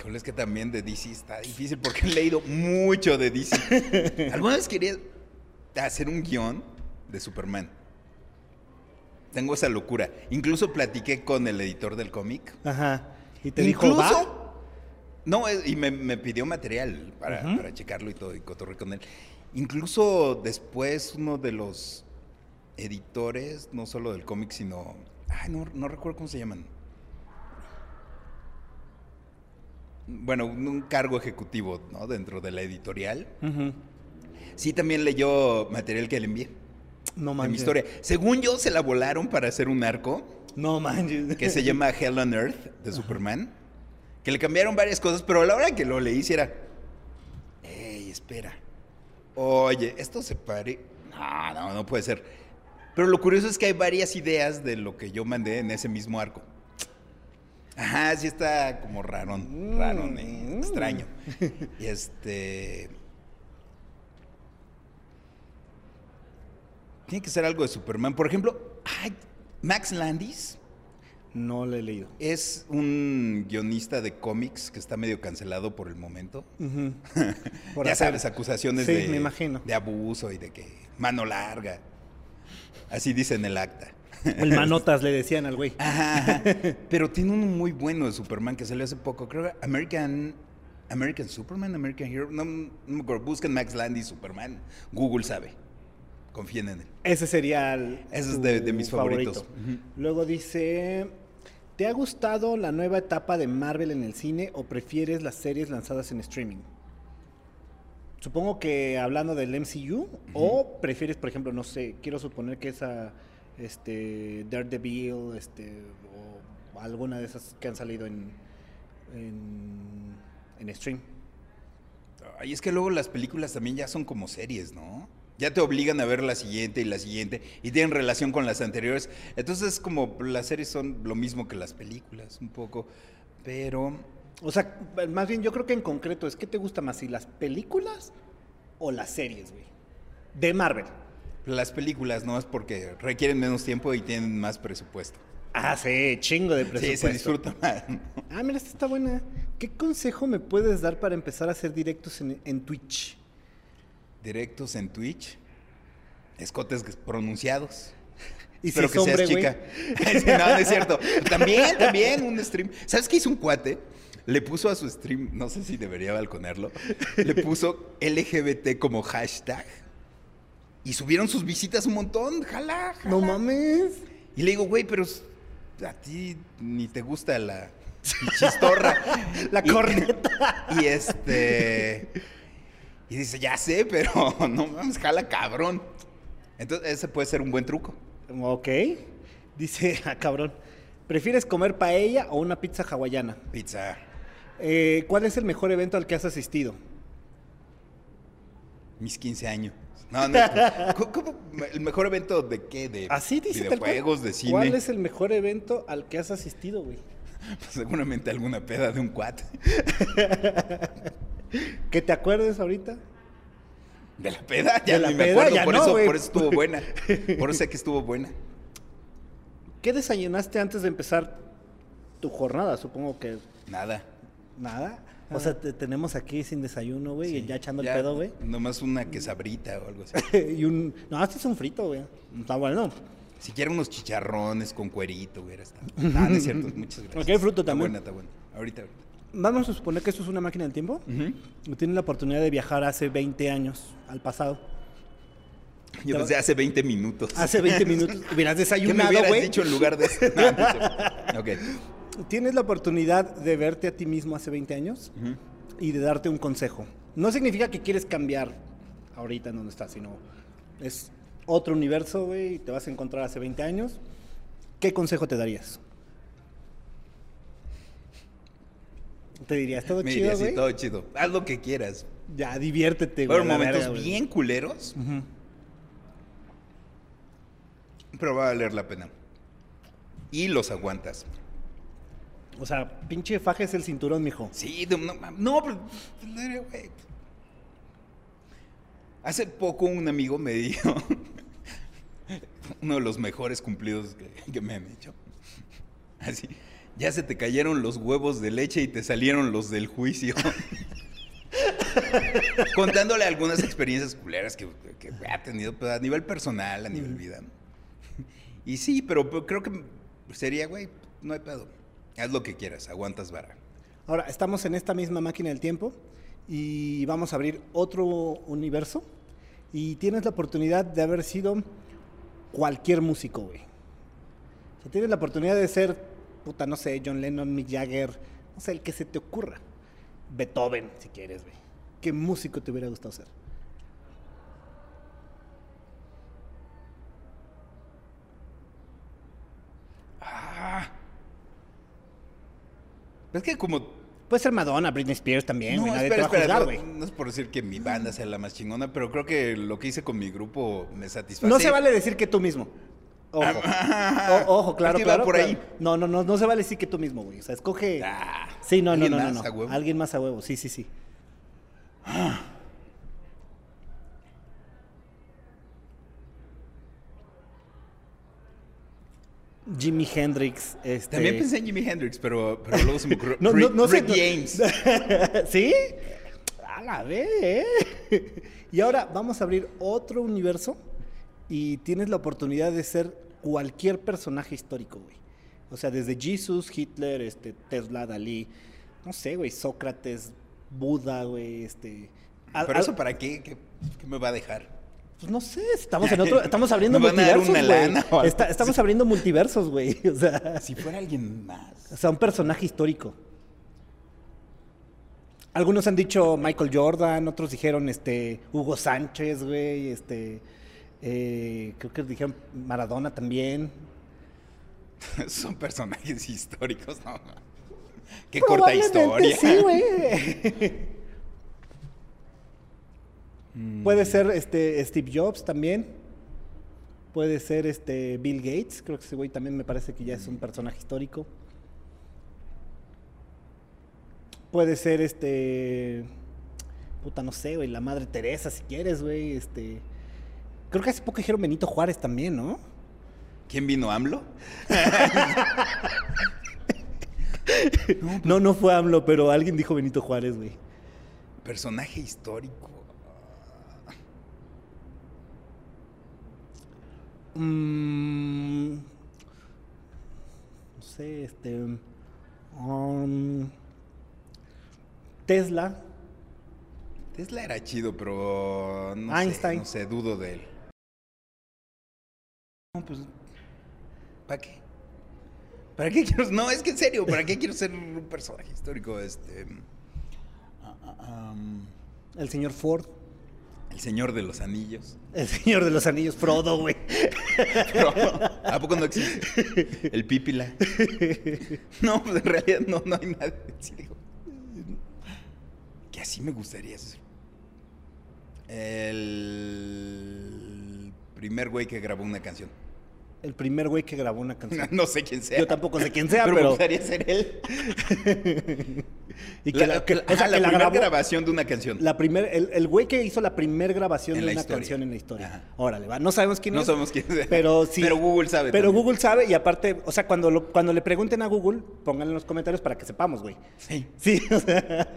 Híjole, es que también de DC está difícil porque <laughs> he leído mucho de DC. <laughs> Alguna vez quería hacer un guion de Superman. Tengo esa locura. Incluso platiqué con el editor del cómic. Ajá. Y te dijo, Incluso. ¿va? No, y me, me pidió material para, checarlo y todo, y cotorré con él. Incluso después uno de los editores, no solo del cómic, sino... Ay, no, no recuerdo cómo se llaman. Bueno, un, cargo ejecutivo, ¿no? Dentro de la editorial. Sí, también leyó material que le envié. No de mi manches. historia. Según yo, se la volaron para hacer un arco No manches. que se llama Hell on Earth de Superman. Que le cambiaron varias cosas, pero a la hora que lo leí, sí era. ¡Ey, espera! Oye, esto se pare. No, no, no puede ser. Pero lo curioso es que hay varias ideas de lo que yo mandé en ese mismo arco. Ajá, sí está como rarón, rarón, eh, Mm. extraño. Y este. Tiene que ser algo de Superman. Por ejemplo, ay, Max Landis No lo he leído. es un guionista de cómics que está medio cancelado por el momento. <laughs> Por ya hacer- sabes, acusaciones Sí, de, me imagino. de abuso y de que mano larga. Así dice en el acta. <laughs> El manotas le decían al güey. Ajá. <laughs> Pero tiene uno muy bueno de Superman que salió hace poco. Creo que American, American Superman, American Hero. No, no me acuerdo. Busquen Max Landis Superman. Google sabe. Confíen en él. Ese sería el. Ese es de- de mis favorito. favoritos. Luego dice. ¿Te ha gustado la nueva etapa de Marvel en el cine o prefieres las series lanzadas en streaming? Supongo que hablando del MCU o prefieres, por ejemplo, no sé, quiero suponer que esa este Daredevil, este o alguna de esas que han salido en en, en stream. Ay, es que luego las películas también ya son como series, ¿no? Ya te obligan a ver la siguiente y la siguiente y tienen relación con las anteriores. Entonces, como las series son lo mismo que las películas, un poco. Pero O sea, más bien yo creo que en concreto es que te gusta más si las películas o las series, güey. De Marvel. Las películas no es porque requieren menos tiempo y tienen más presupuesto. Ah, sí, chingo de presupuesto. Sí, se disfruta más. ¿no? Ah, mira, esta está buena. ¿Qué consejo me puedes dar para empezar a hacer directos en, en Twitch? Directos en Twitch, escotes pronunciados. <laughs> Y Espero si que hombre, seas chica. <laughs> No, no es cierto. También, también un stream. ¿Sabes qué hizo un cuate? Le puso a su stream, no sé si debería balconearlo, le puso LGBT como hashtag. Y subieron sus visitas un montón. Jala, jala. No mames. Y le digo, güey, pero a ti ni te gusta la chistorra. <laughs> La Y- corneta. <laughs> Y este. Y dice, ya sé, pero <laughs> no mames, jala cabrón. Entonces, ese puede ser un buen truco. Ok. Dice, ah, cabrón. ¿Prefieres comer paella o una pizza hawaiana? Pizza. Eh, ¿Cuál es el mejor evento al que has asistido? Mis 15 años. No, no. ¿cómo- cómo? ¿El mejor evento de qué? ¿De Así dice videojuegos, de cine? ¿Cuál es el mejor evento al que has asistido, güey? Seguramente alguna peda de un cuate. <laughs> ¿Que te acuerdes ahorita? ¿De la peda? Ya ¿De la me peda? acuerdo. Ya por, no, eso, por eso estuvo buena. <laughs> Por eso sé que estuvo buena. ¿Qué desayunaste antes de empezar tu jornada? Supongo que Nada. nada. O sea, te tenemos aquí sin desayuno, güey, y ya echando Ya, el pedo, güey. Nomás una quesabrita o algo así. <laughs> y un... No, este es un frito, güey. Está bueno. Si quieren unos chicharrones con cuerito, hubiera estado. Ah, no es cierto. <laughs> Muchas gracias. Aquí hay fruta Está también. buena, está buena. Ahorita, ahorita. Vamos a suponer que esto es una máquina del tiempo. Tienes la oportunidad de viajar hace 20 años al pasado. Yo pensé hace 20 minutos. Hace 20 <laughs> minutos hubieras ¿Qué me desayunado, hubieras güey. dicho en lugar de eso? No, no es cierto. ok. Tienes la oportunidad de verte a ti mismo hace 20 años y de darte un consejo. No significa que quieres cambiar ahorita en donde estás, sino es otro universo, güey, y te vas a encontrar hace 20 años. ¿Qué consejo te darías? Te dirías, todo Me chido, güey. todo chido. Haz lo que quieras. Ya, diviértete, güey. La momentos verga, bien culeros, pero va a valer la pena. Y los aguantas. O sea, pinche faje es el cinturón, mijo. Sí, no, no, pero. Hace poco un amigo me dijo <laughs> uno de los mejores cumplidos que, que me han hecho. Así, ya se te cayeron los huevos de leche y te salieron los del juicio. <laughs> Contándole algunas experiencias culeras que, que ha tenido pues, a nivel personal, a nivel vida. Y sí, pero, pero creo que sería, güey, no hay pedo. Haz lo que quieras, aguantas vara. Ahora, estamos en esta misma máquina del tiempo y vamos a abrir otro universo y tienes la oportunidad de haber sido cualquier músico, güey. O sea, tienes la oportunidad de ser, puta, no sé, John Lennon, Mick Jagger, no sé, el que se te ocurra. Beethoven, si quieres, güey. ¿Qué músico te hubiera gustado ser? Ah, es que como... Puede ser Madonna, Britney Spears también, No. Nadie espera, te va a espera, juzgar, no, es por decir que mi banda sea la más chingona, pero creo que lo que hice con mi grupo me satisface. No se vale decir que tú mismo. Ojo. O- ojo, claro, Es que claro. por claro. ahí. No, no, no, no se vale decir que tú mismo, güey. O sea, escoge. Ah, sí, no, no, ¿alguien no, no? Alguien más a huevo, sí, sí, sí. Jimi Hendrix, este. También pensé en Jimi Hendrix, pero, pero luego se me ocurrió <laughs> No, no, Rick, no sé- Rick James. <laughs> ¿Sí? A la vez, ¿eh? <laughs> Y ahora vamos a abrir otro universo y tienes la oportunidad de ser cualquier personaje histórico, güey. O sea, desde Jesus, Hitler, este, Tesla, Dalí, no sé, güey, Sócrates, Buda, güey, este... al- ¿Pero al- eso para qué? ¿Qué, qué me va a dejar? Pues no sé, estamos en otro, <laughs> estamos abriendo ¿Me van a dar multiversos, una güey. Está- estamos abriendo multiversos, güey. <laughs> O sea, Si fuera alguien más. o sea, un personaje histórico. Algunos han dicho Michael Jordan, otros dijeron este Hugo Sánchez, güey, este eh, creo que dijeron Maradona también. <laughs> Son personajes históricos, no. Qué corta historia. Sí, güey. Puede ser este Steve Jobs también. Puede ser este Bill Gates, creo que ese güey también me parece que ya es un personaje histórico. Puede ser este puta no sé, güey, la Madre Teresa si quieres, güey, este Creo que hace poco dijeron Benito Juárez también, ¿no? ¿Quién vino AMLO? <laughs> No, no fue AMLO, pero alguien dijo Benito Juárez, güey. Personaje histórico. Mm, no sé, este. um, Tesla. Tesla era chido, pero no Einstein. sé, no sé, dudo de él. No, pues, ¿para qué? ¿Para qué quiero? No, es que en serio, ¿para qué quiero ser un personaje histórico? Este, um, El señor Ford. El Señor de los Anillos. El señor de los anillos, Frodo, güey. ¿A poco no existe? El Pípila. No, pues en realidad no, no hay nada. Sí, digo, que así me gustaría ser. El primer güey que grabó una canción. El primer güey que grabó una canción. <laughs> No sé quién sea. Yo tampoco sé quién sea, pero, pero. me gustaría ser él. <laughs> y que la, la, que- o sea, la que la primera grabó- grabación de una canción. La primer, el, el güey que hizo la primera grabación En de una historia. canción en la historia. Ajá. Órale, va. No sabemos quién no es. sabemos quién es. Pero <laughs> sí. Pero Google sabe. Pero también. Google sabe y aparte, o sea, cuando, lo- cuando le pregunten a Google, pónganlo en los comentarios para que sepamos, güey. Sí. Sí, o sea,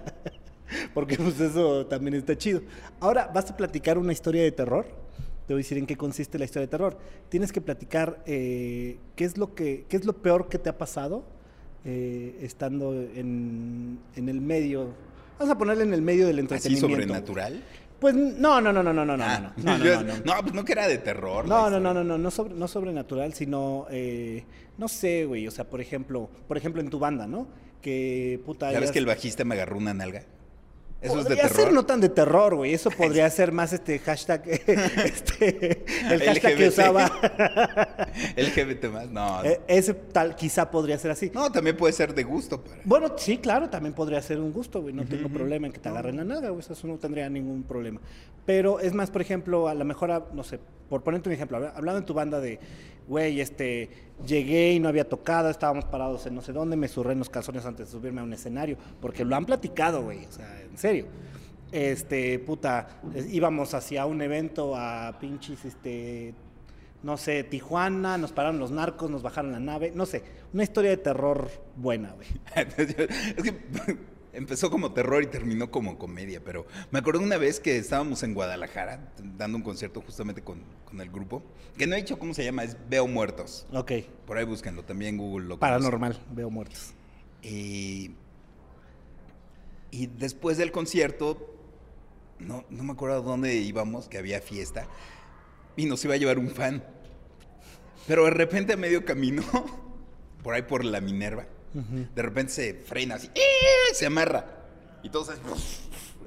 porque pues eso también está chido. Ahora, ¿vas a platicar una historia de terror? Te voy a decir en qué consiste la historia de terror. Tienes que platicar eh, qué, es lo que, qué es lo peor que te ha pasado eh, estando en, en el medio. Vamos a ponerle en el medio del Así entretenimiento. sobrenatural. Pues no, no, no, no, no, no, Ah, no, no, no, yo- no, no. no, pues no que era de terror. No, no, no, no, no, no, sobre- no sobrenatural, sino, eh, no sé, güey, o sea, por ejemplo, por ejemplo en tu banda, ¿no? Que puta. ¿Sabes hayas- que el bajista me agarró una nalga? Eso es de Podría terror. ser no tan de terror, güey. Eso podría ser más este hashtag, <laughs> este, el <laughs> hashtag que usaba. <laughs> LGBT más, no. Eh, Ese tal, quizá podría ser así. No, también puede ser de gusto. Para... Bueno, sí, claro, también podría ser un gusto, güey. No tengo problema en que te agarren la nada, güey. Eso no tendría ningún problema. Pero es más, por ejemplo, a lo mejor, a- no sé, por ponerte un ejemplo, habla- hablando en tu banda de, güey, este, llegué y no había tocado, estábamos parados en no sé dónde, me surré en los calzones antes de subirme a un escenario, porque lo han platicado, güey, o sea, en serio. Este, puta, íbamos hacia un evento a pinches, este, no sé, Tijuana, nos pararon los narcos, nos bajaron la nave, no sé, una historia de terror buena, güey. <laughs> es que empezó como terror y terminó como comedia, pero me acuerdo una vez que estábamos en Guadalajara dando un concierto justamente con, con el grupo, que no he dicho cómo se llama, es Veo Muertos. Ok, Por ahí búsquenlo, también Google lo conoce. paranormal, veo muertos. Y, y después del concierto, no, no me acuerdo dónde íbamos, que había fiesta, y nos iba a llevar un fan. Pero de repente a medio camino, <laughs> por ahí por la Minerva, de repente se frena así, ¡eh! se amarra. Y todos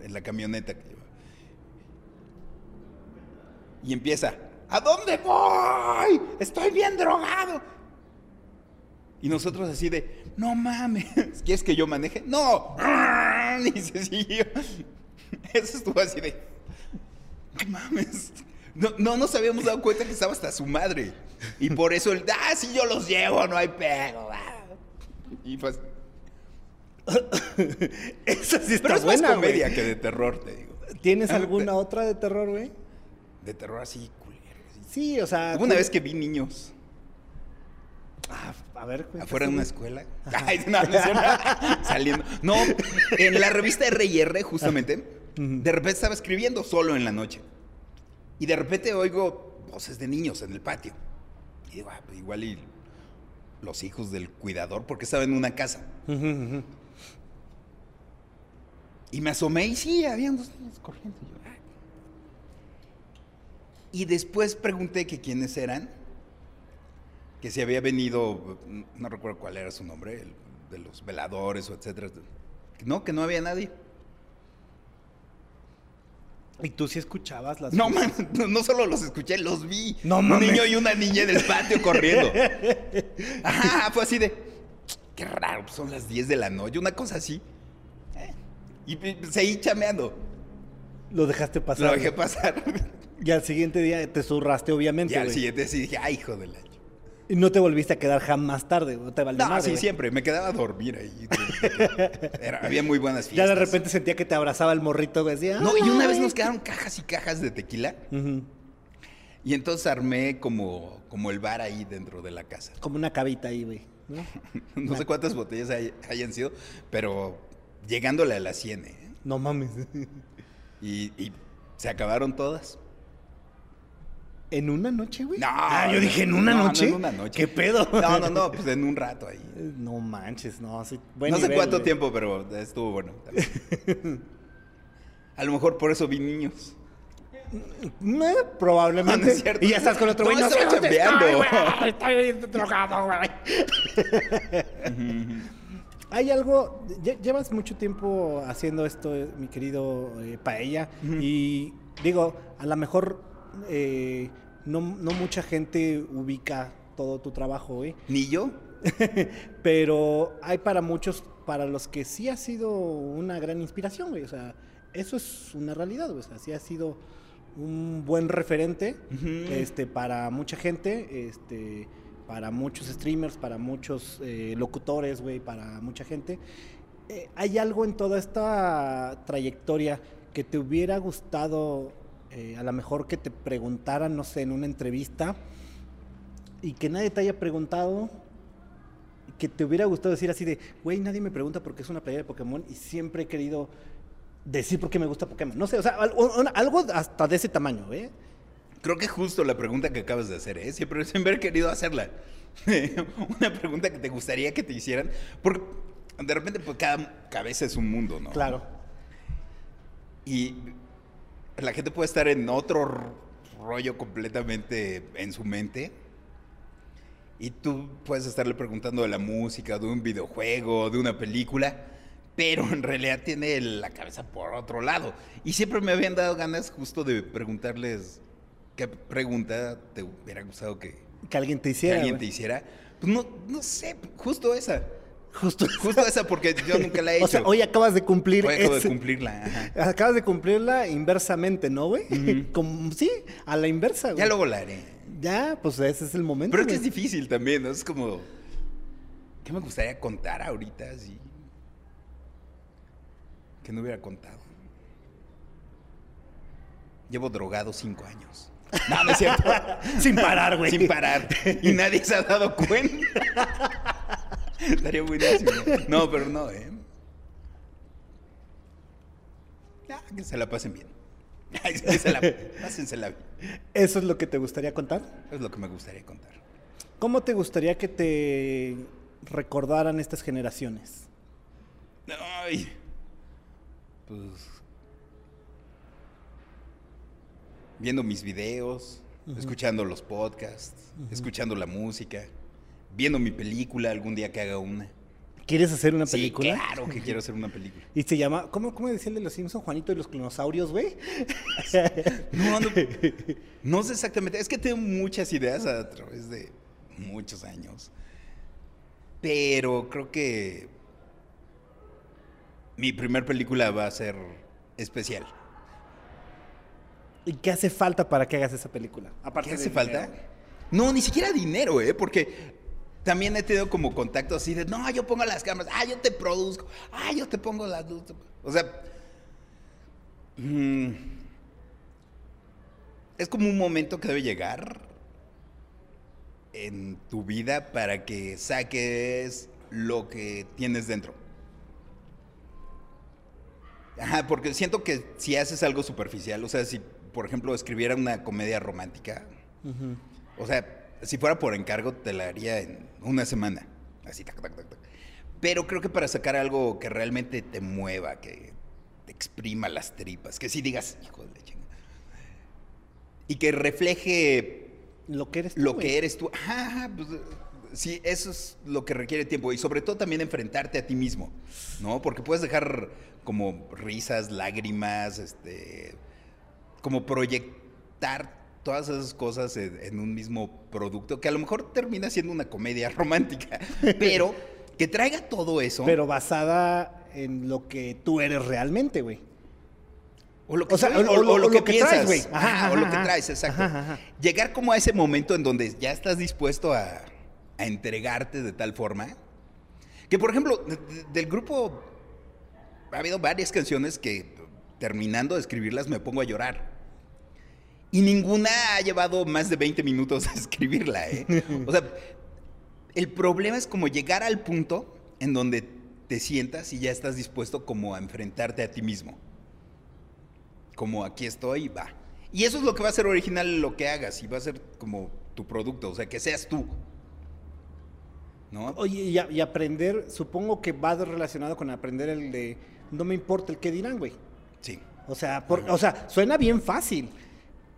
en la camioneta que lleva. Y empieza, ¿a dónde voy? Estoy bien drogado. Y nosotros así de, no mames, ¿quieres que yo maneje? No. <laughs> Y se. Eso estuvo así de, no mames. No, no nos habíamos dado cuenta que estaba hasta su madre. Y por eso el, ah, sí, yo los llevo, no hay pedo. ah". Y pues, <coughs> Esa sí está pero es buena, más güey. comedia que de terror, te digo. ¿Tienes alguna otra de terror, güey? De terror así, culero. Sí, o sea. Hubo una vez que vi niños Ah, a ver, afuera de una escuela. Ay, no, no cierto. <laughs> Saliendo. No, en la revista R&R, justamente, de repente estaba escribiendo solo en la noche. Y de repente oigo voces de niños en el patio. Y digo, ah, pues igual y los hijos del cuidador, porque estaba en una casa. Y me asomé y sí, había unos niños corriendo. Y, yo, "Ah". Y después pregunté que quiénes eran, que si había venido, no recuerdo cuál era su nombre, el de los veladores o etcétera. No, que no había nadie. ¿Y tú sí escuchabas las No, man, no, no solo los escuché, los vi. No Un mames. niño y una niña en el patio corriendo. <laughs> Ajá, fue así de, qué raro, pues son las 10 de la noche, una cosa así. Eh, Y y seguí chameando. Lo dejaste pasar. Lo dejé pasar. Y al siguiente día te zurraste, obviamente. Y al güey. siguiente sí dije, ay, hijo de la... ch-". Y no te volviste a quedar jamás tarde, no te valió No, madre, sí, güey. siempre. Me quedaba a dormir ahí. <laughs> Era- había muy buenas Ya fiestas. de repente sentía que te abrazaba el morrito, güey. Decía, No, y una vez nos quedaron cajas y cajas de tequila. Ujú. Y entonces armé como, como el bar ahí dentro de la casa. Como una cabita ahí, güey. ¿no? <laughs> No sé cuántas botellas hay- hayan sido, pero llegándole a las 100. ¿eh? No mames. <laughs> Y, y se acabaron todas. ¿En una noche, güey? No, Ah, yo dije, ¿en una no, no noche? en una noche. ¿Qué pedo? No, no, no, pues en un rato ahí. <laughs> No manches, no. Sí, buen no sé cuánto güey. tiempo, pero estuvo bueno. <laughs> A lo mejor por eso vi niños. Eh, probablemente. No, <laughs> no es cierto. y ya estás con otro güey. No, estaba chambeando. estoy, güey. Estoy drogado, güey. Hay algo. lle- Llevas mucho tiempo haciendo esto, eh, mi querido eh, Paella. Y digo, a lo mejor eh, no, no mucha gente ubica todo tu trabajo, güey. Ni yo. <laughs> Pero hay para muchos, para los que sí ha sido una gran inspiración, güey. O sea, eso es una realidad, güey. O sea, sí ha sido un buen referente este, para mucha gente, este, para muchos streamers, para muchos eh, locutores, güey, para mucha gente. Eh, ¿Hay algo en toda esta trayectoria que te hubiera gustado, eh, a lo mejor que te preguntaran, no sé, en una entrevista, y que nadie te haya preguntado, que te hubiera gustado decir así de, güey, nadie me pregunta por qué es una playera de Pokémon y siempre he querido decir por qué me gusta Pokémon. No sé, o sea, algo hasta de ese tamaño, ¿eh? Creo que justo la pregunta que acabas de hacer, ¿eh? Siempre, siempre he querido hacerla. <laughs> Una pregunta que te gustaría que te hicieran. Porque de repente, pues cada cabeza es un mundo, ¿no? Claro. Y la gente puede estar en otro rollo completamente en su mente. Y tú puedes estarle preguntando de la música, de un videojuego, de una película, pero en realidad tiene la cabeza por otro lado. Y siempre me habían dado ganas justo de preguntarles qué pregunta te hubiera gustado que, Que alguien te que hiciera. alguien te hiciera. Pues no, no sé, justo esa. Justo. <laughs> Justo esa, porque yo nunca la he hecho. <laughs> O sea, hoy acabas de cumplir. Hoy acabo de cumplirla. <laughs> ajá. Acabas de cumplirla inversamente, ¿no, güey? Como- sí, a la inversa, güey. Ya luego la haré. Ya, pues ese es el momento. Pero es que es difícil también, ¿no? Es como. ¿Qué me gustaría contar ahorita así? Que no hubiera contado. Llevo drogado cinco años. No, no es cierto. Sin parar, güey. Sin parar. Y nadie se ha dado cuenta. <laughs> Estaría buenísimo. No, pero no, ¿eh? Ya, que se la pasen bien. <laughs> Que se la, pásensela bien. ¿Eso es lo que te gustaría contar? Es lo que me gustaría contar. ¿Cómo te gustaría que te recordaran estas generaciones? Ay. Pues. Viendo mis videos, escuchando los podcasts, escuchando la música, viendo mi película algún día que haga una. ¿Quieres hacer una Sí, película? claro que quiero hacer una película. Y se llama, ¿cómo, cómo decía el de los Simpsons, Juanito y los clonosaurios, güey? No, no, no sé exactamente. Es que tengo muchas ideas a través de muchos años. Pero creo que mi primer película va a ser especial. ¿Y qué hace falta para que hagas esa película? ¿Qué hace falta? dinero. No, ni siquiera dinero, ¿eh? Porque también he tenido como contacto así de, no, yo pongo las cámaras, ah, yo te produzco, ah, yo te pongo las luces. O sea, mm, es como un momento que debe llegar en tu vida para que saques lo que tienes dentro. Ajá, porque siento que si haces algo superficial, o sea, si por ejemplo escribiera una comedia romántica, o sea, si fuera por encargo, te la haría en una semana. Así, tac, tac, tac, tac. Pero creo que para sacar algo que realmente te mueva, que te exprima las tripas, que sí digas, hijo de la. Y que refleje Lo que eres tú, lo güey. que eres tú. Ajá, pues, sí, eso es lo que requiere tiempo. Y sobre todo también enfrentarte a ti mismo, ¿no? Porque puedes dejar como risas, lágrimas, este, como proyectar todas esas cosas en, en un mismo producto, que a lo mejor termina siendo una comedia <laughs> romántica, pero que traiga todo eso. Pero basada en lo que tú eres realmente, güey. O lo que, O sea, soy, o- o- o- o lo o que lo que piensas. traes, güey. Ajá, Ajá, o lo que traes, exacto. Ajá. Llegar como a ese momento en donde ya estás dispuesto a, a entregarte de tal forma. Que, por ejemplo, de- de- del grupo ha habido varias canciones que terminando de escribirlas me pongo a llorar. Y ninguna ha llevado más de 20 minutos a <laughs> escribirla, ¿eh? O sea, el problema es como llegar al punto en donde te sientas y ya estás dispuesto como a enfrentarte a ti mismo. Como aquí estoy, va. Y eso es lo que va a ser original lo que hagas y va a ser como tu producto, o sea, que seas tú. ¿No? Oye, y, a- y aprender, supongo que va relacionado con aprender el de no me importa el que dirán, güey. Sí. O sea, por- o sea, suena bien fácil,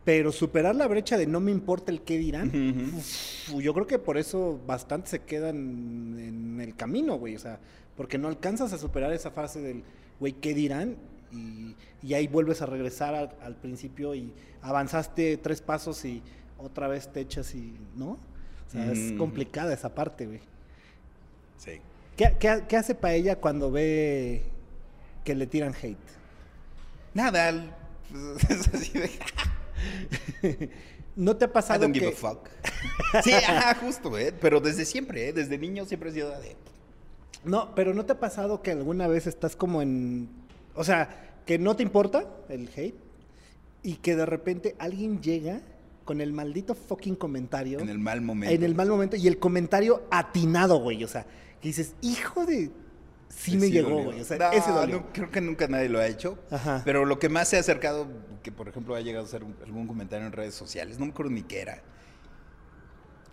pero superar la brecha de no me importa el que dirán, uf, yo creo que por eso bastante se quedan en el camino, güey. O sea, porque no alcanzas a superar esa fase del, güey, ¿qué dirán? Y, y ahí vuelves a regresar al, al principio y avanzaste tres pasos y otra vez te echas y, ¿no? O sea, es complicada esa parte, güey. Sí. ¿Qué, qué, qué hace para ella cuando ve que le tiran hate? Nada, pues, <laughs> es así de... <laughs> ¿No te ha I pasado don't que... give a fuck. <laughs> Sí, ajá, justo, ¿eh? Pero desde siempre, ¿eh? Desde niño siempre he sido de... No, pero ¿no te ha pasado que alguna vez estás como en... O sea, que no te importa el hate y que de repente alguien llega con el maldito fucking comentario En el mal momento. en el mal momento y el comentario atinado, güey. O sea, que dices, hijo de... Sí, me llegó, güey. O sea, No, ese dolió. no, creo que nunca nadie lo ha hecho. Ajá. Pero lo que más se ha acercado, que por ejemplo ha llegado a un- algún comentario en redes sociales, no me acuerdo ni qué era.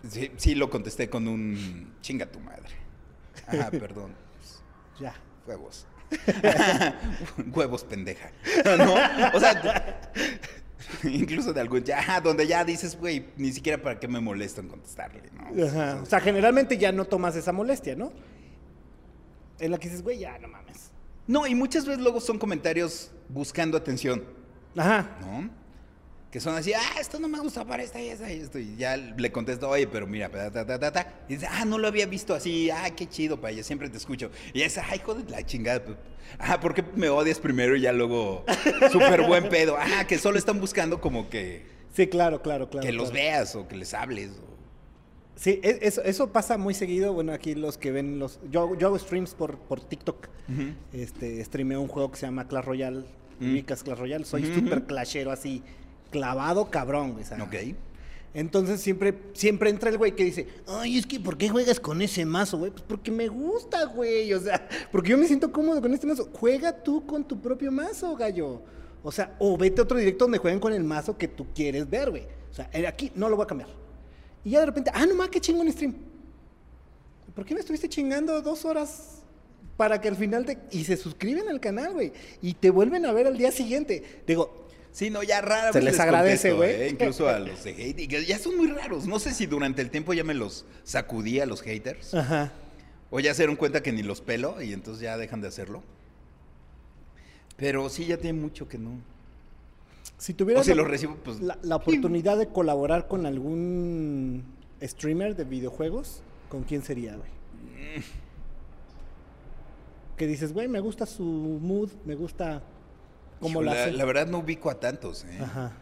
Sí, sí lo contesté con un chinga tu madre. Ajá, <laughs> perdón. Ya. Huevos. <laughs> Huevos, pendeja. ¿No? O sea, <laughs> incluso de algún ya, donde ya dices, güey, ni siquiera para qué me molesto en contestarle, ¿no? Ajá. O sea, generalmente ya no tomas esa molestia, ¿no? En la que dices, güey, ya no mames. No, y muchas veces luego son comentarios buscando atención, Ajá. ¿no? Que son así, ah, esto no me gusta para esta y esta y esto. Y ya le contesto, oye, pero mira, ta, ta, ta, ta, ta. Y dice, ah, no lo había visto así, ah, qué chido, para ella, siempre te escucho. Y es, ay, hijo de la chingada. pues, Ah, ¿por qué me odias primero y ya luego <laughs> súper buen pedo? Ah, que solo están buscando como que, Sí, claro, claro, claro. que los veas o que les hables. o- Sí, e- eso, eso pasa muy seguido. Bueno, aquí los que ven los. Yo, hago- yo hago streams por, por TikTok. Este, streameo un juego que se llama Clash Royale. Ubicas Clash Royale. Soy Ujú, súper ujú. clashero así, clavado cabrón, güey. Ok. Entonces siempre, siempre entra el güey que dice, ay, es que ¿por qué juegas con ese mazo, güey? Pues porque me gusta, güey. O sea, <laughs> porque yo me siento cómodo con este mazo. Juega tú con tu propio mazo, gallo. O sea, o vete a otro directo donde jueguen con el mazo que tú quieres ver, güey. O sea, eh, aquí no lo voy a cambiar. Y ya de repente, ah, no más, qué chingón stream. ¿Por qué me estuviste chingando dos horas para que al final te... Y se suscriben al canal, güey. Y te vuelven a ver al día siguiente. Digo, Sí, no, ya rara Se les agradece, güey. ¿eh? Incluso a los de hate. y que ya son muy raros. No sé si durante el tiempo ya me los sacudí a los haters. ajá. O ya se dieron cuenta que ni los pelo y entonces ya dejan de hacerlo. Pero sí, ya tiene mucho que no. Si tuvieras O si la- recibo, pues. la, la oportunidad de colaborar con algún streamer de videojuegos, ¿con quién sería, güey? Que dices, güey, me gusta su mood, me gusta cómo la hace. la verdad no ubico a tantos, ¿eh? Ajá.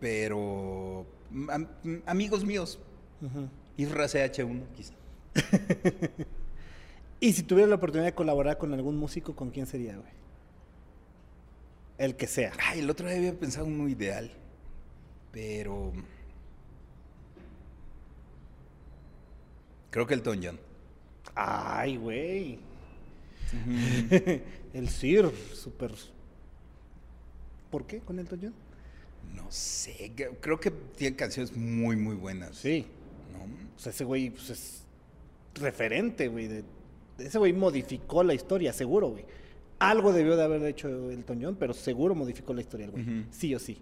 Pero am- amigos míos, ujú. Isra CH1 quizá. <laughs> Y si tuvieras la oportunidad de colaborar con algún músico, ¿con quién sería, güey? El que sea. Ay, el otro día había pensado uno ideal, pero creo que el John. Ay, güey. <laughs> el Sir, súper. ¿Por qué con el John? No sé, creo que tiene canciones muy, muy buenas. Sí. ¿no? O sea, ese güey pues, es referente, güey. de- ese güey modificó la historia, seguro, güey. Algo debió de haber hecho el Toñón, pero seguro modificó la historia, güey. Sí o sí.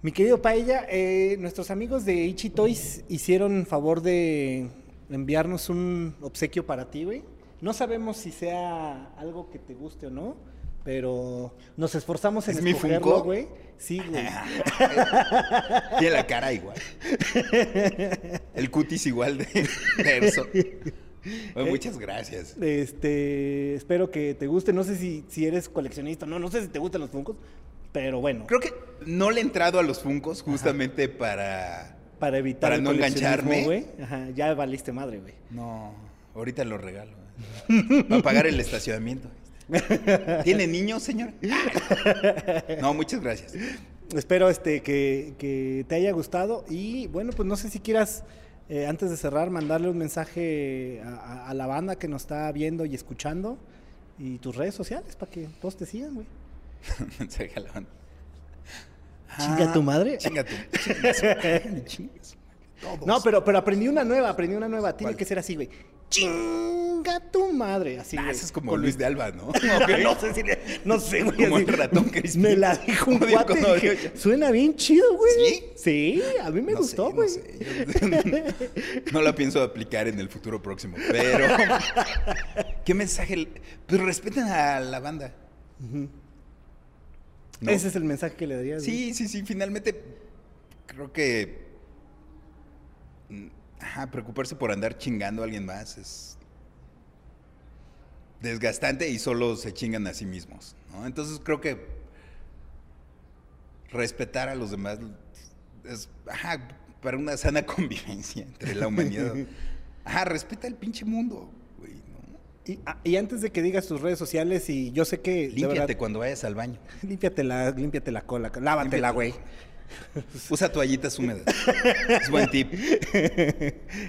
Mi querido Paella, eh, nuestros amigos de Ichi Toys hicieron favor de enviarnos un obsequio para ti, güey. No sabemos si sea algo que te guste o no, pero nos esforzamos en ¿Es escogerlo, güey. Sí, güey. <laughs> Tiene la cara igual. El cutis igual de verso. <laughs> <laughs> Bueno, muchas gracias. Este, espero que te guste. No sé si, si eres coleccionista, no, no sé si te gustan los Funkos, pero bueno, Creo que no le he entrado a los funcos justamente para... para evitar para el no engancharme. Ajá, ya valiste madre, güey. No, ahorita lo regalo. ¿eh? Para pagar el estacionamiento. <laughs> ¿Tiene niños, señora? No, muchas gracias. Espero este que, que te haya gustado y bueno, pues no sé si quieras eh, antes de cerrar mandarle un mensaje a, a- a la banda que nos está viendo y escuchando y tus redes sociales para que todos te sigan, güey. <laughs> Mensaje a la banda. Chinga tu madre. Ah, Chinga tu <laughs> chinga Todos. No, pero, pero aprendí una nueva, aprendí una nueva. Tiene ¿Cuál? que ser así, güey. Chinga tu madre. Así, Ah, güey. eso es como Luis de Alba, ¿no? <laughs> no sé si le- no sé, güey. Como así. el ratón Crispin. Me la dijo un <laughs> cuate. dije, yo- Suena bien chido, güey. ¿Sí? Sí, a mí me No gustó, sé, güey. No, sé. Yo- <laughs> no la pienso aplicar en el futuro próximo, pero ¿qué mensaje? le- Pues respeten a la banda. ¿no? Ese es el mensaje que le darías. güey. Sí, sí, sí, finalmente creo que ajá, preocuparse por andar chingando a alguien más es desgastante y solo se chingan a sí mismos, ¿no? Entonces creo que respetar a los demás es ajá, para una sana <laughs> convivencia entre la humanidad. Ajá, respeta el pinche mundo, güey, ¿no? Y, ah, y antes de que digas tus redes sociales, y yo sé que. Límpiate verdad- cuando vayas al baño. <laughs> límpiate la, límpiate la cola. Lávatela, Límpiate. güey. <laughs> Usa toallitas húmedas. Es buen tip. <laughs>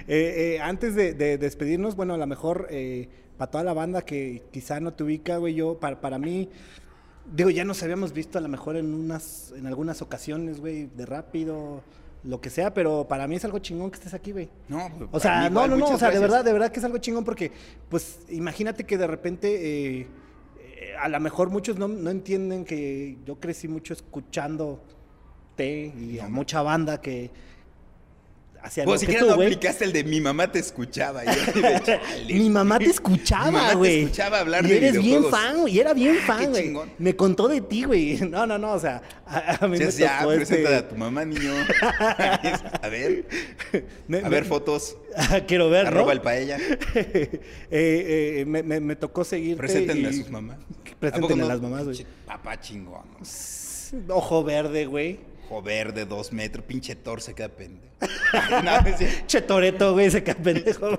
Eh, eh, antes de, de despedirnos, bueno, a lo mejor eh, para toda la banda que quizá no te ubica, güey, yo, para, para mí, digo, ya nos habíamos visto a lo mejor en unas, en algunas ocasiones, güey, de rápido, lo que sea, pero para mí es algo chingón que estés aquí, güey. No, pues, O sea, no, no, no, o sea, de verdad, de verdad que es algo chingón porque, pues, imagínate que de repente, eh, eh, a lo mejor muchos no, no entienden que yo crecí mucho y a mucha banda que hacía Pues lo que siquiera tú, no güey. aplicaste el de mi mamá te escuchaba. <laughs> Mi mamá te escuchaba, mamá te güey. escuchaba hablar y de eres bien fan, güey. Y era bien <laughs> Ah, fan, güey. Me contó de ti, güey. <laughs> No, no, no. O sea, a, mí me ya, tocó este... presenta a tu mamá, niño. a ver, a ver fotos. Quiero ver. Arroba el paella. Eh, eh, me, tocó seguirte. Preséntenme a sus mamás. Preséntenme ¿A las mamás, güey. Papá chingón. Ojo verde, güey. Ojo verde, dos metros, pinche Thor se queda pendejo. <laughs> no. Che Toreto, güey, ese que pendejo.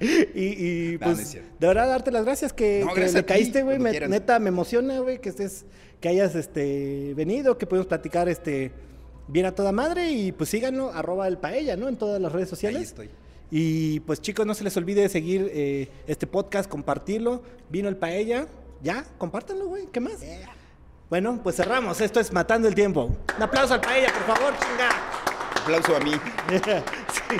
Y, y, No, pues, de verdad, darte las gracias que, que gracias ti, caíste, güey. Me-. Neta, me emociona, güey, que estés, que hayas este, venido, que pudimos platicar este, bien a toda madre. Y pues síganlo, arroba el paella, ¿no? En todas las redes sociales. Ahí estoy. Y pues chicos, no se les olvide seguir eh, este podcast, compartirlo. Vino el paella. Ya, compártanlo, güey. ¿Qué más? Bueno, pues cerramos. Esto es Matando el Tiempo. Un aplauso al paella, por favor, chinga. Aplauso a mí. <laughs> sí.